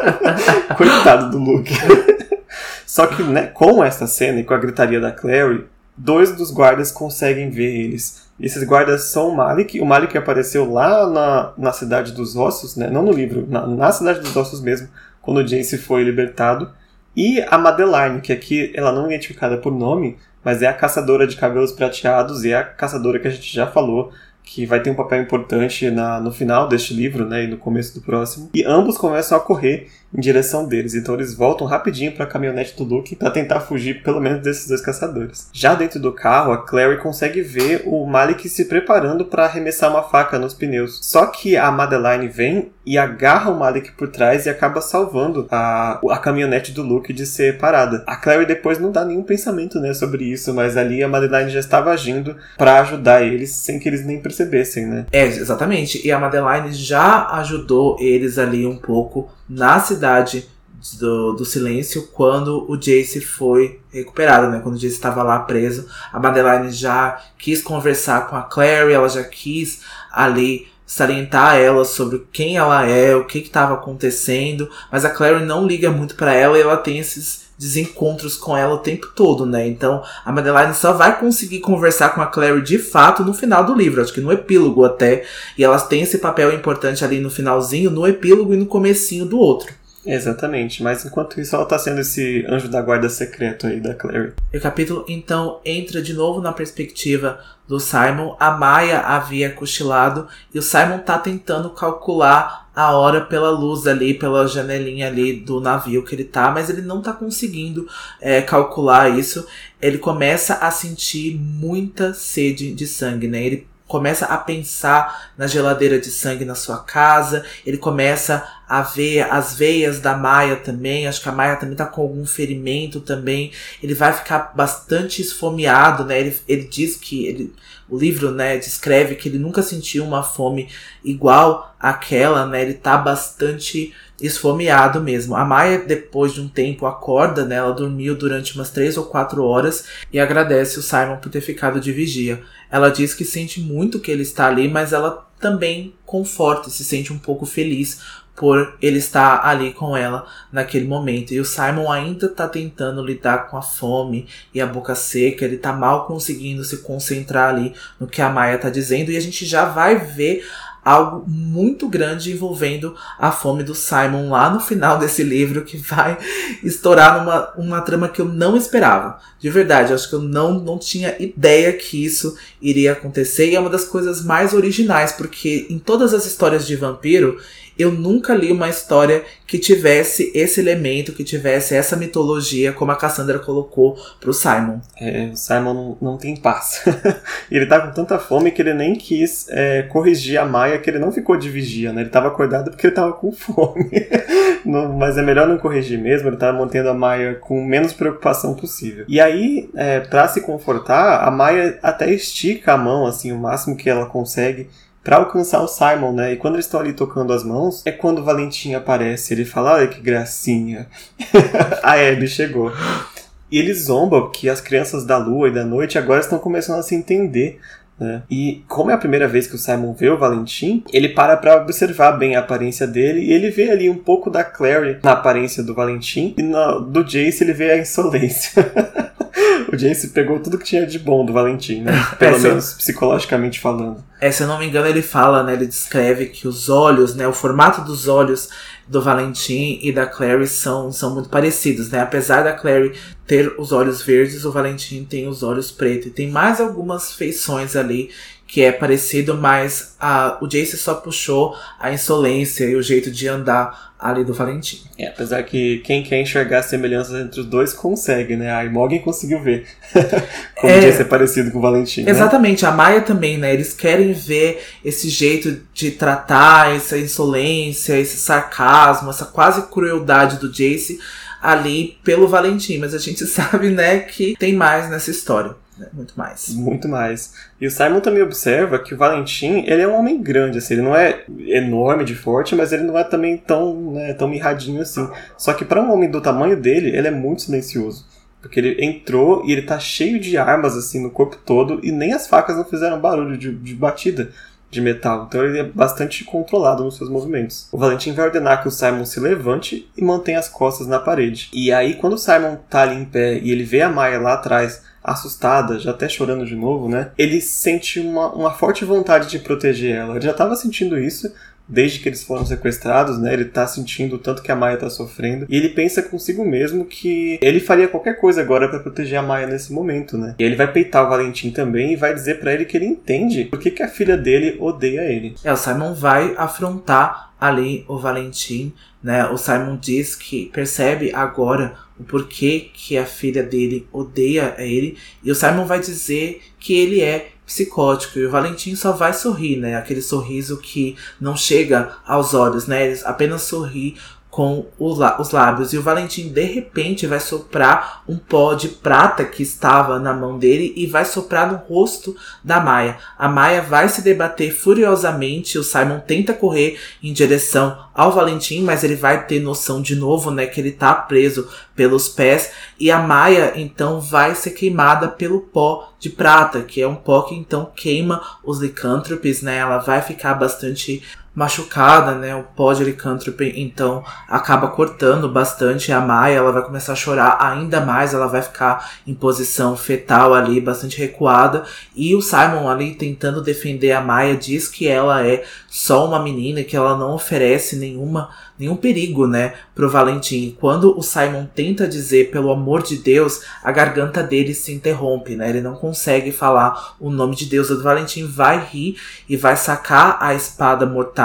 (laughs) Coitado do Luke. Só que, né, com essa cena e com a gritaria da Clary, dois dos guardas conseguem ver eles. Esses guardas são o Malik. O Malik apareceu lá na, na Cidade dos Ossos, né? Não no livro, na, na Cidade dos Ossos mesmo, quando o Jace foi libertado. E a Madeline, que aqui ela não é identificada por nome, mas é a caçadora de cabelos prateados e é a caçadora que a gente já falou, que vai ter um papel importante na, no final deste livro, né, e no começo do próximo. E ambos começam a correr em direção deles. Então eles voltam rapidinho para a caminhonete do Luke para tentar fugir pelo menos desses dois caçadores. Já dentro do carro, a Clary consegue ver o Malik se preparando para arremessar uma faca nos pneus. Só que a Madeline vem e agarra o Malik por trás e acaba salvando a, a caminhonete do Luke de ser parada. A Clary depois não dá nenhum pensamento né, sobre isso, mas ali a Madeline já estava agindo para ajudar eles sem que eles nem percebessem, né? É, exatamente. E a Madeline já ajudou eles ali um pouco na cidade do, do silêncio quando o Jace foi recuperado, né? Quando o Jace estava lá preso, a Madeline já quis conversar com a Clary, ela já quis ali salientar ela sobre quem ela é, o que estava acontecendo, mas a Clary não liga muito para ela e ela tem esses desencontros com ela o tempo todo, né? Então a Madeline só vai conseguir conversar com a Clary de fato no final do livro, acho que no epílogo até, e elas têm esse papel importante ali no finalzinho, no epílogo e no comecinho do outro. Exatamente, mas enquanto isso ela tá sendo esse anjo da guarda secreto aí da Clary. E o capítulo então entra de novo na perspectiva do Simon. A Maia havia cochilado e o Simon tá tentando calcular a hora pela luz ali, pela janelinha ali do navio que ele tá, mas ele não tá conseguindo é, calcular isso. Ele começa a sentir muita sede de sangue, né? Ele começa a pensar na geladeira de sangue na sua casa, ele começa a ver as veias da Maia também, acho que a Maia também tá com algum ferimento também, ele vai ficar bastante esfomeado, né, ele, ele diz que, ele, o livro, né, descreve que ele nunca sentiu uma fome igual àquela, né, ele tá bastante esfomeado mesmo. A Maia, depois de um tempo, acorda, né? Ela dormiu durante umas três ou quatro horas e agradece o Simon por ter ficado de vigia. Ela diz que sente muito que ele está ali, mas ela também conforta se sente um pouco feliz por ele estar ali com ela naquele momento. E o Simon ainda está tentando lidar com a fome e a boca seca, ele está mal conseguindo se concentrar ali no que a Maia está dizendo e a gente já vai ver algo muito grande envolvendo a fome do Simon lá no final desse livro que vai estourar numa uma trama que eu não esperava. De verdade, acho que eu não, não tinha ideia que isso iria acontecer e é uma das coisas mais originais, porque em todas as histórias de vampiro eu nunca li uma história que tivesse esse elemento, que tivesse essa mitologia, como a Cassandra colocou pro Simon. É, o Simon não, não tem paz. (laughs) ele tá com tanta fome que ele nem quis é, corrigir a Maia, que ele não ficou de vigia, né? Ele tava acordado porque ele tava com fome. (laughs) não, mas é melhor não corrigir mesmo, ele tava mantendo a Maia com menos preocupação possível. E aí, é, pra se confortar, a Maia até estica a mão, assim, o máximo que ela consegue para alcançar o Simon, né? E quando eles estão ali tocando as mãos, é quando o Valentim aparece. Ele fala: Olha que gracinha. (laughs) a Abby chegou. E ele zomba que as crianças da lua e da noite agora estão começando a se entender né? E como é a primeira vez que o Simon vê o Valentim, ele para pra observar bem a aparência dele e ele vê ali um pouco da Clary na aparência do Valentim e no, do Jace ele vê a insolência. (laughs) o Jace pegou tudo que tinha de bom do Valentim, né? (laughs) Pelo menos psicologicamente falando. É, se eu não me engano, ele fala, né? Ele descreve que os olhos, né? O formato dos olhos do Valentim e da Clary são, são muito parecidos, né? Apesar da Clary ter os olhos verdes, o Valentim tem os olhos pretos. E tem mais algumas feições ali que é parecido, mas a, o Jace só puxou a insolência e o jeito de andar ali do Valentim. É, apesar que quem quer enxergar as semelhanças entre os dois consegue, né? A Imogen conseguiu ver (laughs) como É. o Jace é parecido com o Valentim, né? Exatamente, a Maia também, né? Eles querem ver esse jeito de tratar, essa insolência, esse sarcasmo, essa quase crueldade do Jace ali pelo Valentim. Mas a gente (laughs) sabe, né, que tem mais nessa história. Né? Muito mais. Muito mais. E o Simon também observa que o Valentim, ele é um homem grande, assim, ele não é enorme de forte, mas ele não é também tão, né, tão mirradinho assim. Só que para um homem do tamanho dele, ele é muito silencioso. Porque ele entrou e ele tá cheio de armas, assim, no corpo todo, e nem as facas não fizeram barulho de, de batida de metal. Então ele é bastante controlado nos seus movimentos. O Valentim vai ordenar que o Simon se levante e mantenha as costas na parede. E aí, quando o Simon tá ali em pé e ele vê a Maia lá atrás, assustada, já até chorando de novo, né? Ele sente uma, uma forte vontade de proteger ela. Ele já estava sentindo isso desde que eles foram sequestrados, né? Ele tá sentindo o tanto que a Maia tá sofrendo. E ele pensa consigo mesmo que ele faria qualquer coisa agora para proteger a Maia nesse momento, né? E ele vai peitar o Valentim também e vai dizer para ele que ele entende por que, que a filha dele odeia ele. É, o Simon vai afrontar ali o Valentim, né? O Simon diz que percebe agora o porquê que a filha dele odeia ele. E o Simon vai dizer que ele é psicótico e o Valentim só vai sorrir, né? Aquele sorriso que não chega aos olhos, né? Ele apenas sorri com os lá- os lábios. E o Valentim, de repente, vai soprar um pó de prata que estava na mão dele e vai soprar no rosto da Maia. A Maia vai se debater furiosamente. O Simon tenta correr em direção ao Valentim, mas ele vai ter noção de novo, né, que ele tá preso pelos pés. E a Maia, então, vai ser queimada pelo pó de prata, que é um pó que então queima os licântropes, né? Ela vai ficar bastante machucada, né? O pó de licântrope, então, acaba cortando bastante a Maia. Ela vai começar a chorar ainda mais, ela vai ficar em posição fetal ali, bastante recuada. E o Simon ali tentando defender a Maia diz que ela é só uma menina, que ela não oferece nenhuma nenhum perigo, né, pro Valentim. E Quando o Simon tenta dizer pelo amor de Deus, a garganta dele se interrompe, né? Ele não consegue falar o nome de Deus. O Valentim vai rir e vai sacar a espada mortal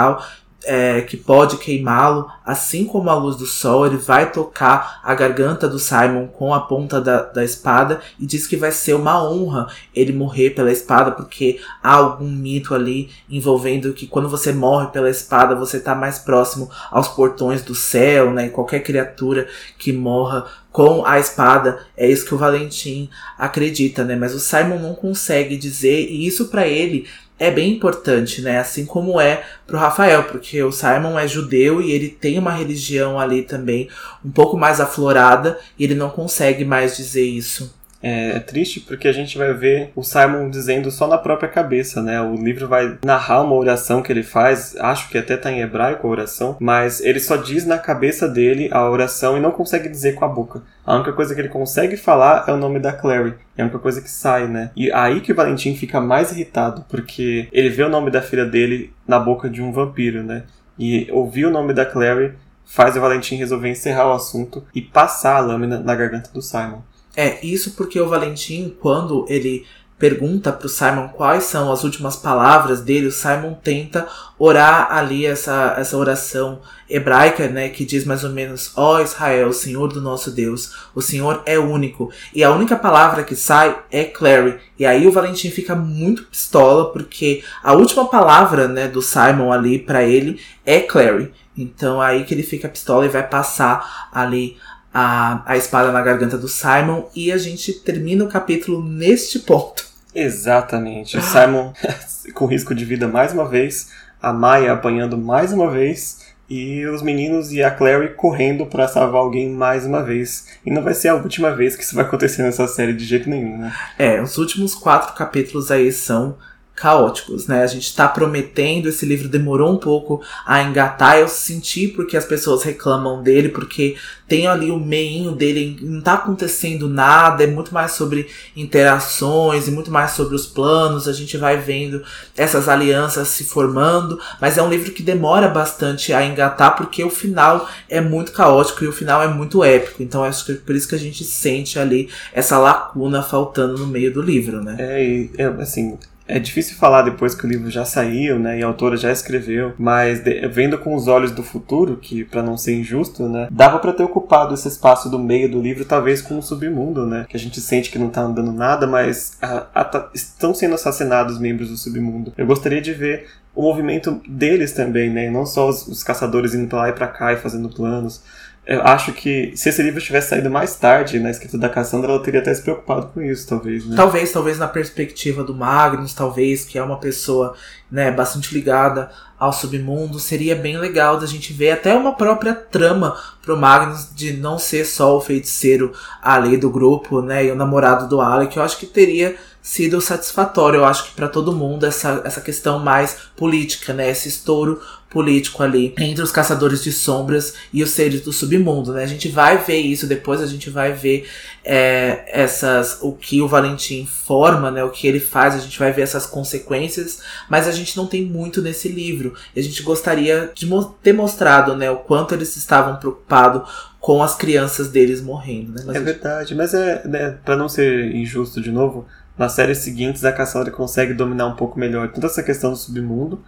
é, que pode queimá-lo, assim como a luz do sol, ele vai tocar a garganta do Simon com a ponta da, da espada e diz que vai ser uma honra ele morrer pela espada, porque há algum mito ali envolvendo que quando você morre pela espada, você tá mais próximo aos portões do céu, né? E qualquer criatura que morra com a espada, é isso que o Valentim acredita, né? Mas o Simon não consegue dizer, e isso para ele é bem importante, né? Assim como é pro Rafael, porque o Simon é judeu e ele tem uma religião ali também um pouco mais aflorada e ele não consegue mais dizer isso. É, é triste porque a gente vai ver o Simon dizendo só na própria cabeça, né? O livro vai narrar uma oração que ele faz, acho que até tá em hebraico a oração, mas ele só diz na cabeça dele a oração e não consegue dizer com a boca. A única coisa que ele consegue falar é o nome da Clary. É a única coisa que sai, né? E aí que o Valentim fica mais irritado, porque ele vê o nome da filha dele na boca de um vampiro, né? E ouvir o nome da Clary faz o Valentim resolver encerrar o assunto e passar a lâmina na garganta do Simon. É, isso porque o Valentim, quando ele pergunta pro Simon quais são as últimas palavras dele, o Simon tenta orar ali essa, essa oração hebraica, né, que diz mais ou menos, ó Israel, Senhor do nosso Deus, o Senhor é único. E a única palavra que sai é Clary. E aí o Valentim fica muito pistola, porque a última palavra, né, do Simon ali para ele é Clary. Então aí que ele fica pistola e vai passar ali a, a espada na garganta do Simon e a gente termina o capítulo neste ponto. Exatamente. O Simon (laughs) com risco de vida mais uma vez, a Maya apanhando mais uma vez e os meninos e a Clary correndo pra salvar alguém mais uma vez. E não vai ser a última vez que isso vai acontecer nessa série de jeito nenhum, né? É, os últimos quatro capítulos aí são caóticos, né? A gente tá prometendo, esse livro demorou um pouco a engatar, eu senti porque as pessoas reclamam dele, porque tem ali o meinho dele, não tá acontecendo nada, é muito mais sobre interações e muito mais sobre os planos, a gente vai vendo essas alianças se formando, mas é um livro que demora bastante a engatar porque o final é muito caótico e o final é muito épico, então acho que é por isso que a gente sente ali essa lacuna faltando no meio do livro, né? É, é, assim, é difícil falar depois que o livro já saiu, né, e a autora já escreveu, mas de, vendo com os olhos do futuro, que para não ser injusto, né, dava para ter ocupado esse espaço do meio do livro talvez com o submundo, né, que a gente sente que não tá andando nada, mas a, a, estão sendo assassinados membros do submundo. Eu gostaria de ver o movimento deles também, né, não só os, os caçadores indo para lá e para cá e fazendo planos, eu acho que se esse livro tivesse saído mais tarde na escrita da Cassandra, ela teria até se preocupado com isso, talvez, né? Talvez, talvez na perspectiva do Magnus, talvez, que é uma pessoa, né, bastante ligada ao submundo, seria bem legal da gente ver até uma própria trama pro Magnus de não ser só o feiticeiro ali do grupo, né, e o namorado do Alec. Eu acho que teria sido satisfatório, eu acho que para todo mundo essa, essa questão mais política, né, esse estouro político ali entre os caçadores de sombras e os seres do submundo, né? A gente vai ver isso depois, a gente vai ver é, essas o que o Valentim forma, né? O que ele faz, a gente vai ver essas consequências, mas a gente não tem muito nesse livro. A gente gostaria de mo ter mostrado, né? O quanto eles estavam preocupados com as crianças deles morrendo, né? Mas é verdade, mas é né, para não ser injusto de novo. Nas séries seguintes, a Cassandra consegue dominar um pouco melhor toda essa questão do submundo,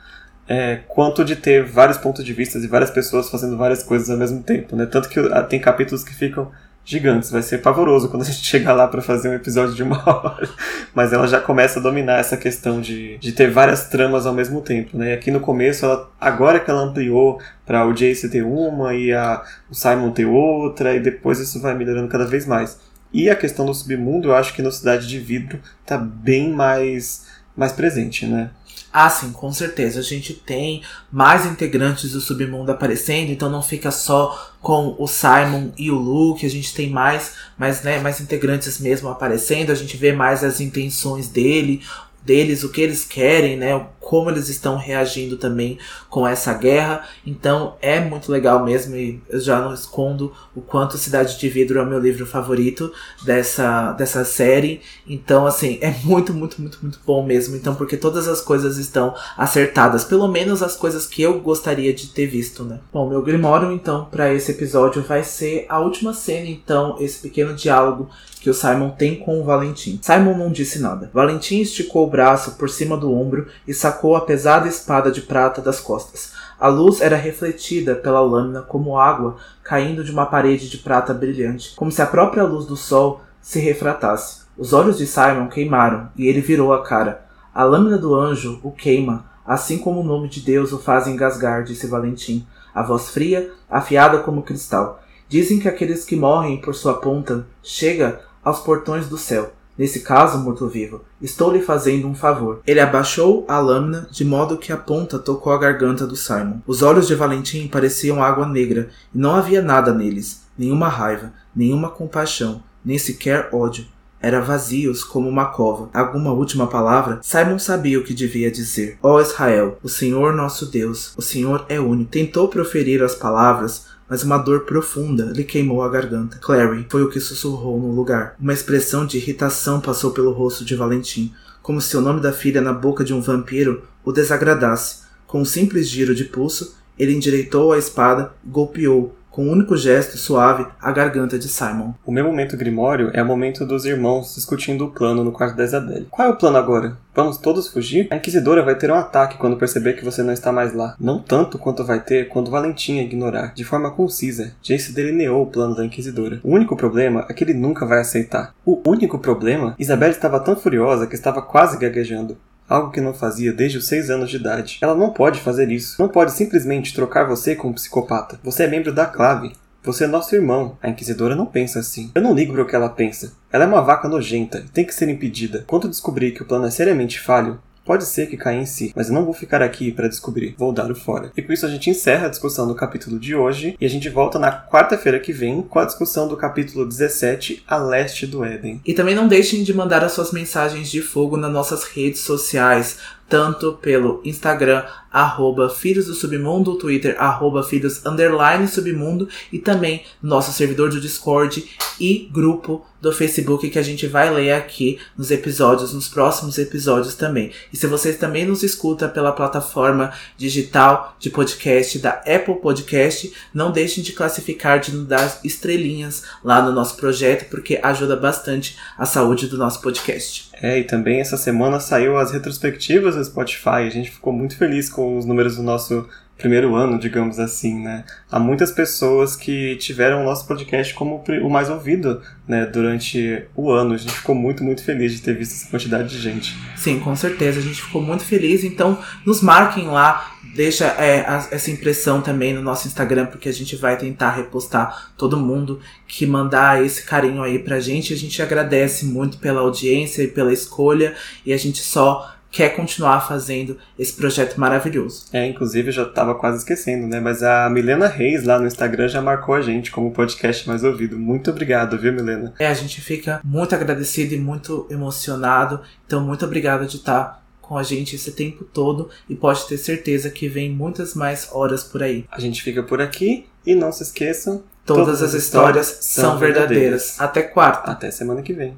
é, quanto de ter vários pontos de vista e várias pessoas fazendo várias coisas ao mesmo tempo, né? Tanto que ah, tem capítulos que ficam gigantes, vai ser pavoroso quando a gente (laughs) chegar lá para fazer um episódio de uma (laughs) hora. Mas ela já começa a dominar essa questão de, de ter várias tramas ao mesmo tempo, né? E aqui no começo, ela, agora que ela ampliou para o Jace ter uma e a, o Simon ter outra, e depois isso vai melhorando cada vez mais. E a questão do submundo, eu acho que no Cidade de Vidro tá bem mais, mais presente, né? Ah, sim, com certeza. A gente tem mais integrantes do submundo aparecendo, então não fica só com o Simon e o Luke, a gente tem mais, mais, né, mais integrantes mesmo aparecendo, a gente vê mais as intenções dele, deles, o que eles querem, né? Como eles estão reagindo também com essa guerra. Então é muito legal mesmo e eu já não escondo o quanto Cidade de Vidro é o meu livro favorito dessa, dessa série. Então, assim, é muito, muito, muito, muito bom mesmo. Então, porque todas as coisas estão acertadas, pelo menos as coisas que eu gostaria de ter visto, né? Bom, meu Grimório, então, para esse episódio vai ser a última cena, então, esse pequeno diálogo que o Simon tem com o Valentim. Simon não disse nada. Valentim esticou o braço por cima do ombro e sacou a pesada espada de prata das costas. A luz era refletida pela lâmina como água caindo de uma parede de prata brilhante, como se a própria luz do sol se refratasse. Os olhos de Simon queimaram e ele virou a cara. A lâmina do anjo o queima, assim como o nome de Deus o faz engasgar, disse Valentim, a voz fria, afiada como cristal. Dizem que aqueles que morrem por sua ponta chega aos portões do céu. Nesse caso, morto-vivo, estou lhe fazendo um favor. Ele abaixou a lâmina de modo que a ponta tocou a garganta do Simon. Os olhos de Valentim pareciam água negra e não havia nada neles, nenhuma raiva, nenhuma compaixão, nem sequer ódio. Era vazios como uma cova. Alguma última palavra? Simon sabia o que devia dizer. Ó oh Israel, o Senhor nosso Deus, o Senhor é único. Tentou proferir as palavras, mas uma dor profunda lhe queimou a garganta. Clary foi o que sussurrou no lugar. Uma expressão de irritação passou pelo rosto de Valentim, como se o nome da filha na boca de um vampiro o desagradasse. Com um simples giro de pulso, ele endireitou a espada e golpeou, com um único gesto suave, a garganta de Simon. O meu momento grimório é o momento dos irmãos discutindo o plano no quarto da Isabelle. Qual é o plano agora? Vamos todos fugir? A Inquisidora vai ter um ataque quando perceber que você não está mais lá. Não tanto quanto vai ter quando Valentim ignorar. De forma concisa, Jace delineou o plano da Inquisidora. O único problema é que ele nunca vai aceitar. O único problema? Isabelle estava tão furiosa que estava quase gaguejando algo que não fazia desde os 6 anos de idade. Ela não pode fazer isso. Não pode simplesmente trocar você com um psicopata. Você é membro da clave. Você é nosso irmão. A Inquisidora não pensa assim. Eu não ligo para o que ela pensa. Ela é uma vaca nojenta e tem que ser impedida. Quando descobrir que o plano é seriamente falho, Pode ser que caia em si, mas eu não vou ficar aqui para descobrir. Vou dar o fora. E com isso a gente encerra a discussão do capítulo de hoje e a gente volta na quarta-feira que vem com a discussão do capítulo 17, A Leste do Éden. E também não deixem de mandar as suas mensagens de fogo nas nossas redes sociais tanto pelo Instagram, arroba Filhos do Submundo, Twitter, arroba Filhos Underline Submundo, e também nosso servidor do Discord e grupo do Facebook que a gente vai ler aqui nos episódios, nos próximos episódios também. E se você também nos escuta pela plataforma digital de podcast da Apple Podcast, não deixem de classificar, de nos dar estrelinhas lá no nosso projeto, porque ajuda bastante a saúde do nosso podcast. É, e também essa semana saiu as retrospectivas do Spotify. A gente ficou muito feliz com os números do nosso primeiro ano, digamos assim, né? Há muitas pessoas que tiveram o nosso podcast como o mais ouvido, né, durante o ano. A gente ficou muito, muito feliz de ter visto essa quantidade de gente. Sim, com certeza, a gente ficou muito feliz. Então, nos marquem lá, deixa é, a, essa impressão também no nosso Instagram, porque a gente vai tentar repostar todo mundo que mandar esse carinho aí pra gente. A gente agradece muito pela audiência e pela escolha, e a gente só quer continuar fazendo esse projeto maravilhoso. É, inclusive eu já estava quase esquecendo, né? Mas a Milena Reis lá no Instagram já marcou a gente como podcast mais ouvido. Muito obrigado, viu, Milena? É, a gente fica muito agradecido e muito emocionado. Então, muito obrigado de estar com a gente esse tempo todo e pode ter certeza que vem muitas mais horas por aí. A gente fica por aqui e não se esqueçam. Todas, todas as histórias, histórias são verdadeiras. verdadeiras. Até quarta. Até semana que vem.